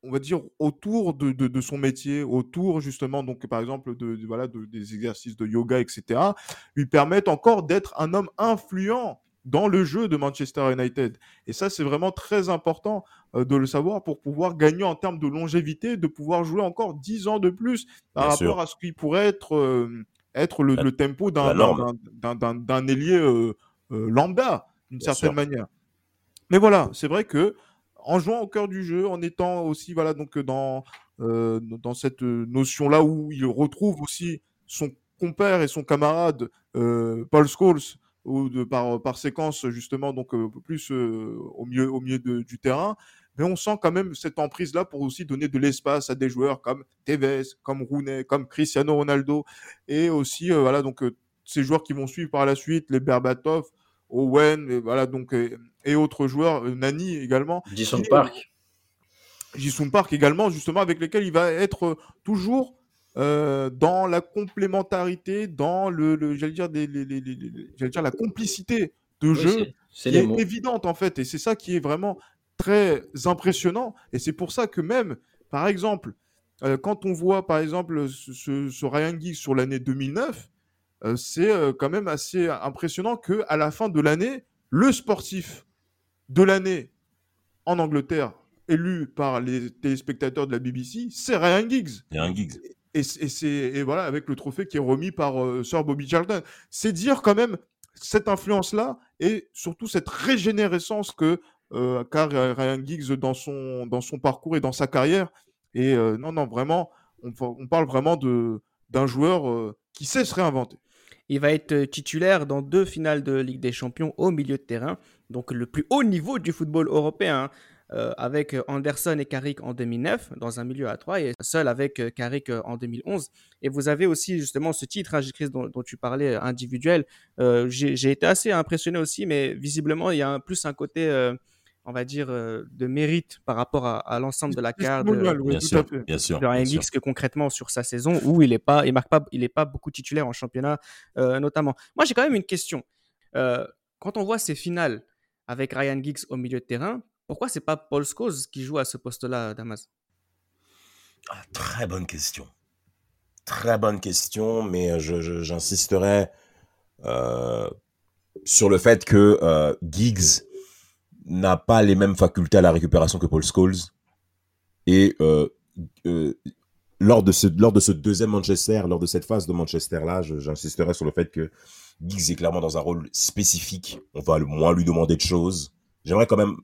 on va dire, autour de, de, de son métier, autour justement, donc par exemple, de, de- voilà, de- des exercices de yoga, etc., lui permettent encore d'être un homme influent dans le jeu de Manchester United. Et ça, c'est vraiment très important euh, de le savoir pour pouvoir gagner en termes de longévité, de pouvoir jouer encore 10 ans de plus par Bien rapport sûr. à ce qui pourrait être, euh, être le, tempo d'un ailier euh, lambda, d'une certaine sûr. manière. Mais voilà, c'est vrai que en jouant au cœur du jeu, en étant aussi voilà donc dans dans cette notion-là où il retrouve aussi son compère et son camarade Paul Scholes ou de, par, par séquence justement donc euh, plus euh, au milieu au milieu de- du terrain mais on sent quand même cette emprise là pour aussi donner de l'espace à des joueurs comme Tevez comme Rooney comme Cristiano Ronaldo et aussi euh, voilà donc euh, ces joueurs qui vont suivre par la suite les Berbatov Owen et voilà donc euh, et autres joueurs euh, Nani également Jason qui- Park. Jisung Park également, justement, avec lesquels il va être euh, toujours euh, dans la complémentarité, dans le, le- j'allais dire, des- les- les- les- les- j'allais dire la complicité de Oui, jeu c'est- c'est qui les est mots. évidente en fait, et c'est ça qui est vraiment très impressionnant. Et c'est pour ça que même, par exemple, euh, quand on voit par exemple ce, ce- Ryan Giggs sur l'année 2009, euh, c'est euh, quand même assez impressionnant que à la fin de l'année, le sportif de l'année en Angleterre, élu par les téléspectateurs de la BBC, c'est Ryan Giggs. Un Giggs. Et, voilà avec le trophée qui est remis par euh, Sir Bobby Charlton. C'est dire quand même cette influence-là et surtout cette régénérescence que euh, qu'a Ryan Giggs dans son dans son parcours et dans sa carrière. Et euh, non non vraiment, on, on parle vraiment d'un joueur euh, qui sait se réinventer. Il va être titulaire dans deux finales de Ligue des Champions au milieu de terrain, donc le plus haut niveau du football européen, hein, euh, avec euh, Anderson et Carrick en 2009 dans un milieu à 3 et seul avec euh, Carrick euh, en 2011. Et vous avez aussi justement ce titre, hein, Chris, dont, dont tu parlais, euh, individuel. Euh, J'ai j'ai été assez impressionné aussi, mais visiblement, il y a un- plus un côté, euh, on va dire, euh, de mérite par rapport à, à l'ensemble de la carte Bien sûr, bien sûr. de Ryan bien sûr. Giggs que concrètement sur sa saison où il est pas, il marque pas, il est pas beaucoup titulaire en championnat euh, notamment. Moi j'ai quand même une question. Euh, quand on voit ces finales avec Ryan Giggs au milieu de terrain, pourquoi c'est pas Paul Scholes qui joue à ce poste-là, Damas? Ah, très bonne question. Très bonne question, mais euh, j'insisterai euh, sur le fait que euh, Giggs n'a pas les mêmes facultés à la récupération que Paul Scholes. Et lors, de ce, lors de ce deuxième Manchester, lors de cette phase de Manchester-là, j'insisterai sur le fait que Giggs est clairement dans un rôle spécifique. On va le moins lui demander de choses. J'aimerais quand même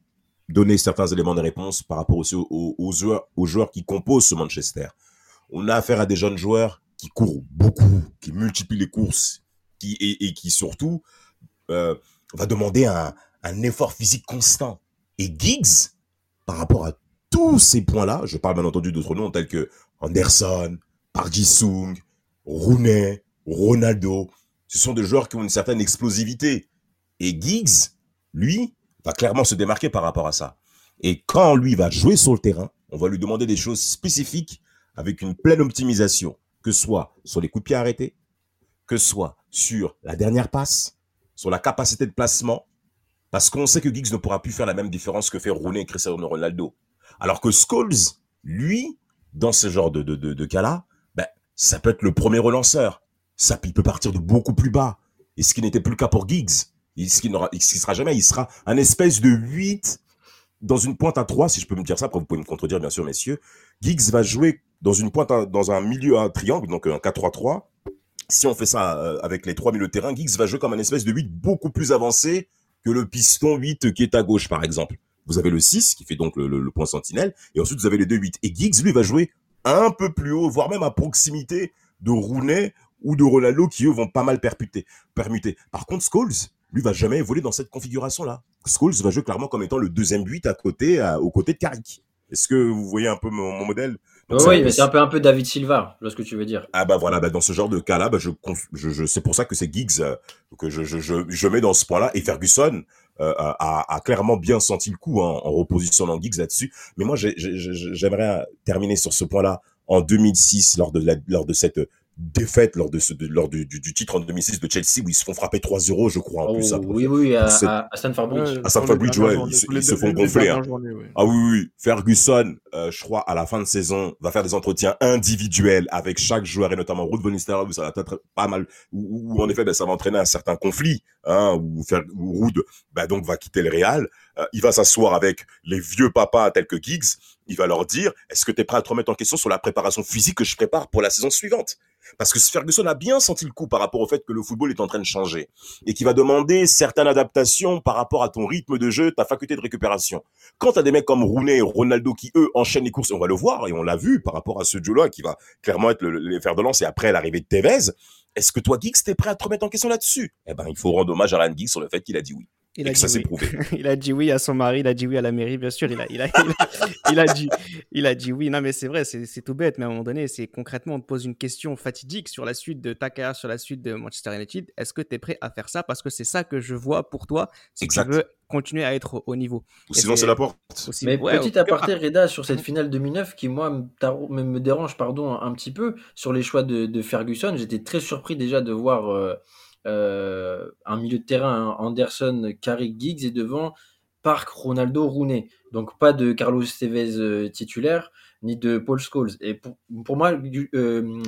donner certains éléments de réponse par rapport aussi aux, aux- joueurs, qui composent ce Manchester. On a affaire à des jeunes joueurs qui courent beaucoup, qui multiplient les courses, qui, et, qui surtout euh, va demander un, effort physique constant. Et Giggs, par rapport à tous ces points-là, je parle bien entendu d'autres noms tels que Anderson, Park Ji-sung, Rooney, Ronaldo, ce sont des joueurs qui ont une certaine explosivité. Et Giggs, lui, va clairement se démarquer par rapport à ça. Et quand lui va jouer sur le terrain, on va lui demander des choses spécifiques avec une pleine optimisation, que ce soit sur les coups de pied arrêtés, que ce soit sur la dernière passe, sur la capacité de placement, parce qu'on sait que Giggs ne pourra plus faire la même différence que fait Rooney et Cristiano Ronaldo. Alors que Scholes, lui, dans ce genre de, de, cas-là, ben, ça peut être le premier relanceur. Ça, il peut partir de beaucoup plus bas. Et ce qui n'était plus le cas pour Giggs. Et ce qui qui sera jamais, il sera un espèce de 8 dans une pointe à 3, si je peux me dire ça, après vous pouvez me contredire, bien sûr, messieurs. Giggs va jouer dans une pointe, à- dans un milieu à triangle, donc un 4-3-3. Si on fait ça euh, avec les trois milieux de terrain, Giggs va jouer comme un espèce de 8 beaucoup plus avancé que le piston 8 qui est à gauche, par exemple. Vous avez le 6, qui fait donc le, le- le point sentinelle, et ensuite vous avez les deux 8. Et Giggs, lui, va jouer un peu plus haut, voire même à proximité de Rooney ou de Ronaldo, qui eux vont pas mal permuter. permuter. Par contre, Scholes, lui, va jamais évoluer dans cette configuration-là. Scholes va jouer clairement comme étant le deuxième 8 à côté, à, aux côtés de Carrick. Est-ce que vous voyez un peu mon, mon modèle? Donc, Oui, mais c'est un peu, un peu David Silva, là, ce que tu veux dire. ah bah voilà, bah dans ce genre de cas-là, bah je, je, je c'est pour ça que c'est Giggs euh, que je, je, je, je mets dans ce point-là. Et Ferguson euh, a, a clairement bien senti le coup hein, en repositionnant Giggs là-dessus. Mais moi, j'ai- j'ai- j'ai- j'aimerais terminer sur ce point-là en 2006 lors de la, lors de cette défaite lors de ce de, lors du, du, du, titre en 2006 de Chelsea où ils se font frapper 3-0 je crois en oh, plus après, oui oui à, à, à Stamford Bridge. À Stamford Bridge ouais ils, ils, se font gonfler hein. ouais. ah oui oui Ferguson euh, je crois à la fin de saison va faire des entretiens individuels avec chaque joueur et notamment Ruud van Nistelrooy ça va être pas mal. Où, où en effet ben, ça va entraîner un certain conflit hein où, où Ruud ben, donc va quitter le Real. Euh, il va s'asseoir avec les vieux papas tels que Giggs. Il va leur dire est-ce que tu es prêt à te remettre en question sur la préparation physique que je prépare pour la saison suivante? Parce que Ferguson a bien senti le coup par rapport au fait que le football est en train de changer et qui va demander certaines adaptations par rapport à ton rythme de jeu, ta faculté de récupération. Quand tu as des mecs comme Rooney et Ronaldo qui, eux, enchaînent les courses, on va le voir et on l'a vu par rapport à ce duo-là qui va clairement être le fer de lance et après l'arrivée de Tevez, est-ce que toi, Geeks, t'es prêt à te remettre en question là-dessus? Eh ben, il faut rendre hommage à Ryan Geeks sur le fait qu'il a dit oui. Il et a que dit ça s'est oui. prouvé. il a dit oui à son mari, il a dit oui à la mairie, bien sûr. Il a, il a, il a, il a dit, il a dit oui. Non, mais c'est vrai, c'est tout bête. Mais à un moment donné, c'est concrètement, on te pose une question fatidique sur la suite de ta carrière, sur la suite de Manchester United. Est-ce que tu es prêt à faire ça? Parce que c'est ça que je vois pour toi si Exact. tu veux continuer à être au, au niveau. Ou Et sinon, c'est- la porte. Aussi- Mais ouais, petit aparté, Reda, sur cette finale 2009 qui, moi, me, dérange pardon, un petit peu sur les choix de, de Ferguson. J'étais très surpris déjà de voir euh, un milieu de terrain, hein, Anderson, Carrick, Giggs et devant Park, Ronaldo, Rooney. Donc pas de Carlos Tevez euh, titulaire ni de Paul Scholes. Et pour, pour moi, euh,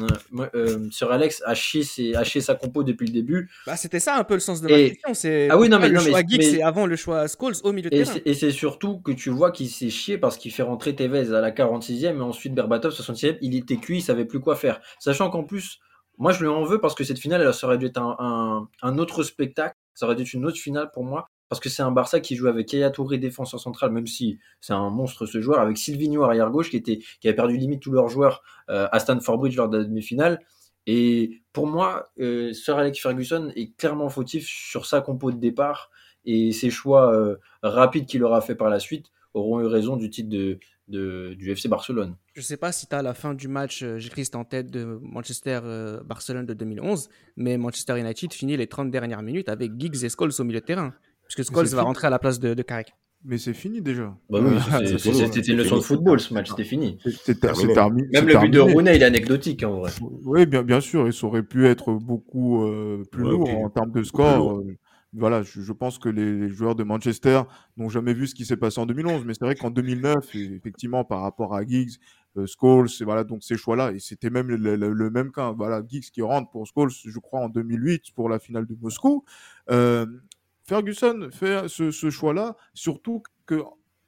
euh, Sir Alex a chié, ses- a chié sa compo depuis le début. Bah, c'était ça un peu le sens de ma Et- question. C'est Ah oui, non, mais- le non, mais- choix Giggs, mais- c'est avant le choix Scholes au milieu de Et terrain. et c'est surtout que tu vois qu'il s'est chié parce qu'il fait rentrer Tevez à la 46e et ensuite Berbatov 66e. Il était cuit, il savait plus quoi faire. Sachant qu'en plus, moi je lui en veux parce que cette finale, elle, ça aurait dû être un, autre spectacle. Ça aurait dû être une autre finale pour moi. Parce que c'est un Barça qui joue avec Yaya Touré défenseur central, même si c'est un monstre ce joueur, avec Silvino arrière gauche qui était qui avait perdu limite tous leurs joueurs euh, à Stanford Bridge lors de la demi-finale. Et pour moi, euh, Sir Alex Ferguson est clairement fautif sur sa compo de départ et ses choix euh, rapides qu'il aura fait par la suite auront eu raison du titre de, de- du FC Barcelone. Je sais pas si tu as la fin du match, euh, j'ai Christ en tête de Manchester-Barcelone de 2011, mais Manchester United finit les 30 dernières minutes avec Giggs et Scholes au milieu de terrain. Puisque Scholes va fini. rentrer à la place de, de Carrick. Mais c'est fini déjà. Bah oui, Ah, c'était une leçon de football ce match, c'était fini. C'est- c'est Terminé. terminé. Même le but de. Rooney, il est anecdotique en vrai. Oui, bien, bien sûr, et ça aurait pu être beaucoup euh, plus Ouais, lourd en termes de score. Voilà, je, pense que les, joueurs de Manchester n'ont jamais vu ce qui s'est passé en 2011, mais c'est vrai qu'en 2009, et effectivement, par rapport à Giggs, euh, Scholes, voilà, donc ces choix-là, et c'était même le, même cas. Voilà, Giggs qui rentre pour Scholes, je crois, en 2008 pour la finale de Moscou. Euh, Ferguson fait ce, choix-là, surtout que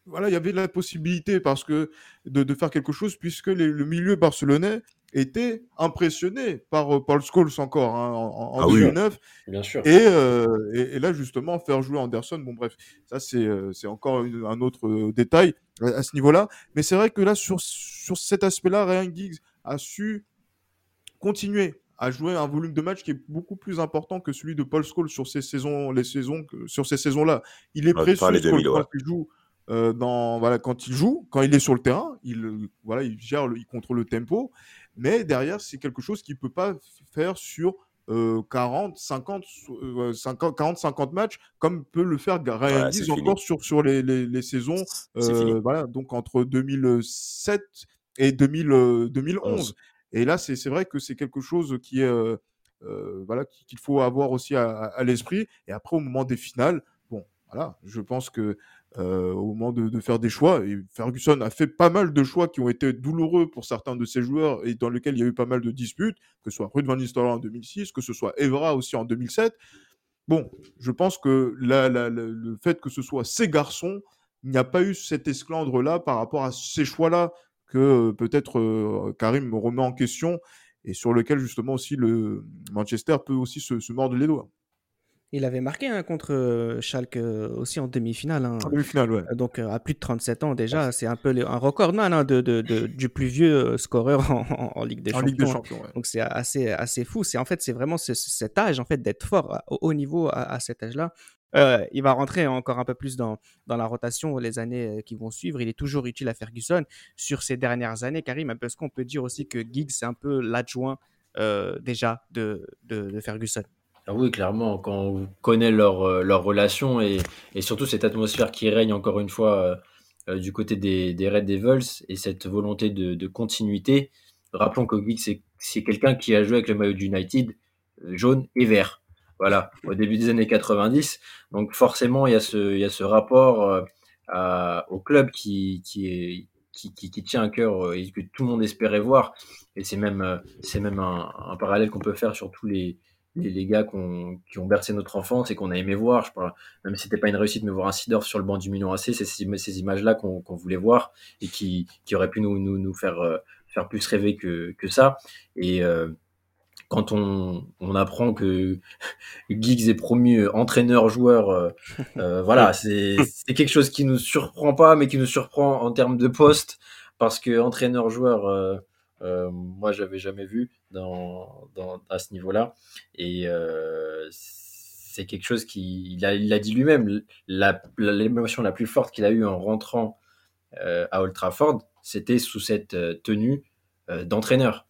voilà, il y avait la possibilité parce que de, faire quelque chose puisque le milieu barcelonais était impressionné par euh, Paul Scholes encore hein, en, en Ah oui. 2009 Bien sûr. et, euh, et, et là justement faire jouer Anderson bon bref ça c'est euh, c'est encore une- un autre euh, détail à, à ce niveau-là mais c'est vrai que là sur sur cet aspect-là Ryan Giggs a su continuer à jouer un volume de match qui est beaucoup plus important que celui de Paul Scholes sur ces saisons les saisons sur ces saisons-là il est Ouais, précieux Scholes, 2000, ouais. quand il joue euh, dans voilà quand il joue quand il est sur le terrain il euh, voilà il gère le- il contrôle le tempo. Mais derrière c'est quelque chose qu'il peut pas faire sur euh, 40 50 euh, 50 40 50 matchs comme peut le faire Ryan Ouais, encore sur sur les, les, les saisons euh, voilà donc entre 2007 et 2000, euh, 2011 11. et là c'est vrai que c'est quelque chose qui est euh, euh, voilà qui- qu'il faut avoir aussi à, à- à l'esprit. Et après au moment des finales bon voilà je pense que euh, au moment de, faire des choix. Et Ferguson a fait pas mal de choix qui ont été douloureux pour certains de ses joueurs et dans lesquels il y a eu pas mal de disputes, que ce soit Ruud van Nistelrooy en 2006, que ce soit Evra aussi en 2007. Bon, je pense que la- le fait que ce soit ces garçons, il n'y a pas eu cet esclandre-là par rapport à ces choix-là que euh, peut-être euh, Karim me remet en question et sur lequel justement aussi le Manchester peut aussi se mordre les doigts. Il avait marqué hein, contre euh, Schalke euh, aussi en demi-finale. hein. En demi-finale, ouais. Euh, Donc à plus de 37 ans déjà, c'est un peu un recordman hein, de, de- de- du plus vieux scoreur en, en- en Ligue des En Champions. Ligue des hein. Champions, ouais. Donc c'est assez, assez fou. C'est en fait c'est vraiment ce- cet âge en fait d'être fort à- au haut niveau à, à cet âge-là. Euh, il va rentrer encore un peu plus dans, dans la rotation les années qui vont suivre. Il est toujours utile à Ferguson sur ces dernières années. Karim, parce qu'on peut dire aussi que Giggs c'est un peu l'adjoint euh, déjà de, de, de Ferguson? Ah oui, clairement, quand on connaît leur, euh, leur relation et, surtout cette atmosphère qui règne encore une fois euh, euh, du côté des, des Red Devils et cette volonté de, continuité. Rappelons que c'est quelqu'un qui a joué avec le maillot du United jaune et vert. Voilà, au début des années 90. Donc forcément, il y a ce, il y a ce rapport au club qui, qui, qui, qui, tient à cœur et que tout le monde espérait voir. Et c'est même, même un parallèle qu'on peut faire sur tous les, les, les gars qui ont bercé notre enfance et qu'on a aimé voir. Je parle, même si c'était pas une réussite, mais voir un Sidorf sur le banc du Milan AC, c'est ces, ces images-là qu'on voulait voir et qui, qui auraient pu nous, nous, nous faire, euh, faire plus rêver que, que ça. Et euh, quand on, on, apprend que Giggs est promu entraîneur-joueur, euh, euh voilà, c'est quelque chose qui nous surprend pas, mais qui nous surprend en termes de poste, parce que entraîneur-joueur, euh, moi, j'avais jamais vu dans, dans, à ce niveau-là. Et euh, c'est quelque chose qui, il a, il a dit lui-même, l'émotion la, la, plus forte qu'il a eue en rentrant euh, à Old Trafford, c'était sous cette euh, tenue euh, d'entraîneur.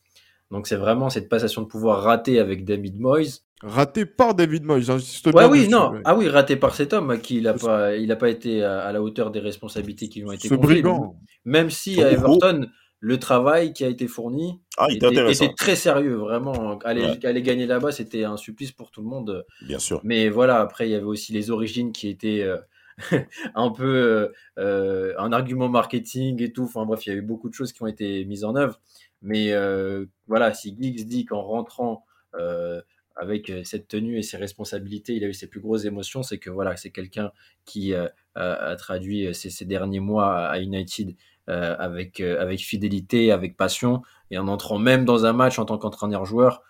Donc c'est vraiment cette passation de pouvoir ratée avec David Moyes. Raté par David Moyes, j'insiste ouais, oui, non. Ouais. Ah oui, raté par cet homme qui il a pas, il a pas été à, à, la hauteur des responsabilités qui lui ont été Ce confiées. brigand. Même si à Everton, le travail qui a été fourni ah, était, était, très sérieux, vraiment. Aller, ouais. aller gagner là-bas, c'était un supplice pour tout le monde. Bien sûr. Mais voilà, après, il y avait aussi les origines qui étaient euh, un peu euh, un argument marketing et tout. Enfin bref, il y a eu beaucoup de choses qui ont été mises en œuvre. Mais euh, voilà, si Giggs dit qu'en rentrant avec cette tenue et ses responsabilités, il a eu ses plus grosses émotions, c'est que voilà, c'est quelqu'un qui a, a, traduit ces, ces, derniers mois à United euh, avec, euh, avec fidélité, avec passion, et en entrant même dans un match en tant qu'entraîneur-joueur,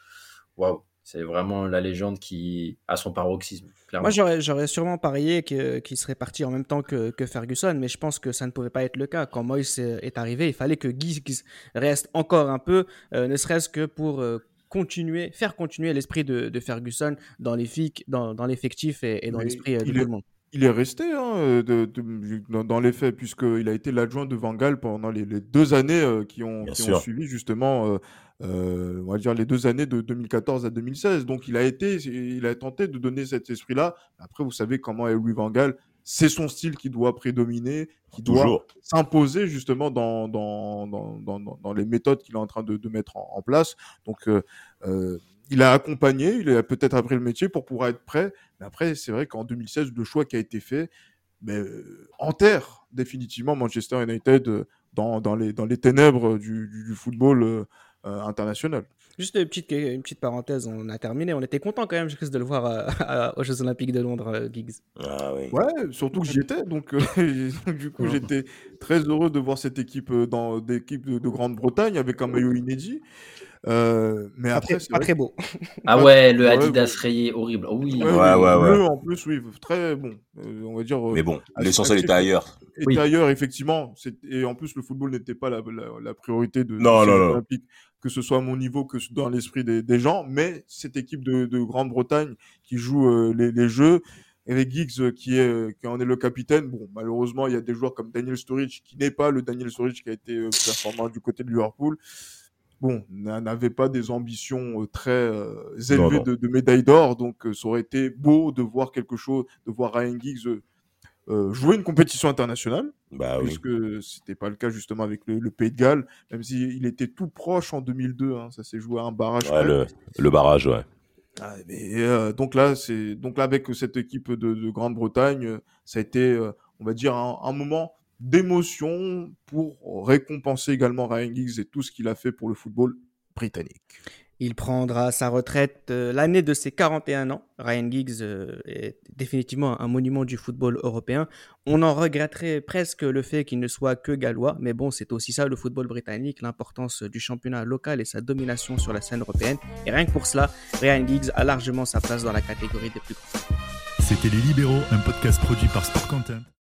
waouh, c'est vraiment la légende qui a son paroxysme. Clairement. Moi, j'aurais sûrement parié qu'il qu serait parti en même temps que, que, Ferguson, mais je pense que ça ne pouvait pas être le cas. Quand Moyes est arrivé, il fallait que Giggs reste encore un peu, euh, ne serait-ce que pour euh, continuer, faire continuer l'esprit de, de, Ferguson dans l'effectif dans, dans et, et, dans l'esprit de tout le monde. Il est resté hein, de, de, dans, dans, les faits, puisqu'il a été l'adjoint de Van Gaal pendant les, les deux années euh, qui, ont, qui ont, suivi, justement, euh, euh, on va dire les deux années de 2014 à 2016. Donc, il a été, il a tenté de donner cet esprit-là. Après, vous savez comment est Louis Van Gaal. C'est son style qui doit prédominer, qui doit s'imposer justement dans, dans, dans, dans, les méthodes qu'il est en train de, de mettre en, en place. Donc, il a accompagné, il a peut-être appris le métier pour pouvoir être prêt. Mais après, c'est vrai qu'en 2016, le choix qui a été fait mais, euh, enterre définitivement Manchester United euh, dans, dans, les, dans les ténèbres du, du, du football euh, international. Juste une petite, une petite parenthèse, on a terminé. On était content quand même, je risque de le voir à, à, aux Jeux Olympiques de Londres, euh, Giggs. Ah, oui. Ouais, surtout que j'y étais, donc du coup j'étais très heureux de voir cette équipe dans d'équipe de, de Grande-Bretagne avec un maillot inédit. Euh, mais pas après, très, pas très beau. Ah ouais, le Adidas ouais, rayé, horrible. Oh oui. Ouais, ouais, ouais, bleu, en plus, oui, très bon. Euh, on va dire. Mais bon, l'essentiel était ailleurs. Était oui. ailleurs, effectivement. Et en plus, le football n'était pas la, la, la, priorité de, non, non, non. que ce soit à mon niveau, que dans l'esprit des, des, gens. Mais cette équipe de, de Grande-Bretagne qui joue euh, les, les, jeux, avec Giggs qui, est, qui en est le capitaine. Bon, malheureusement, il y a des joueurs comme Daniel Sturridge qui n'est pas le Daniel Sturridge qui a été performant du côté de Liverpool bon, n'avait pas des ambitions très élevées non, non. De, de, médaille d'or, donc ça aurait été beau de voir quelque chose, de voir Ryan Giggs jouer une compétition internationale, bah, puisque oui. c'était pas le cas justement avec le, le Pays de Galles, même s'il il était tout proche en 2002, hein, ça s'est joué à un barrage. Ouais, le, le, barrage, ouais. Ah, mais, euh, donc là, c'est donc là avec cette équipe de, de Grande-Bretagne, ça a été, on va dire, un, un moment d'émotion pour récompenser également Ryan Giggs et tout ce qu'il a fait pour le football britannique. Il prendra sa retraite euh, l'année de ses 41 ans. Ryan Giggs euh, est définitivement un monument du football européen. On en regretterait presque le fait qu'il ne soit que gallois, mais bon, c'est aussi ça le football britannique, l'importance du championnat local et sa domination sur la scène européenne. Et rien que pour cela, Ryan Giggs a largement sa place dans la catégorie des plus grands. C'était Les Libéraux, un podcast produit par Sport Content.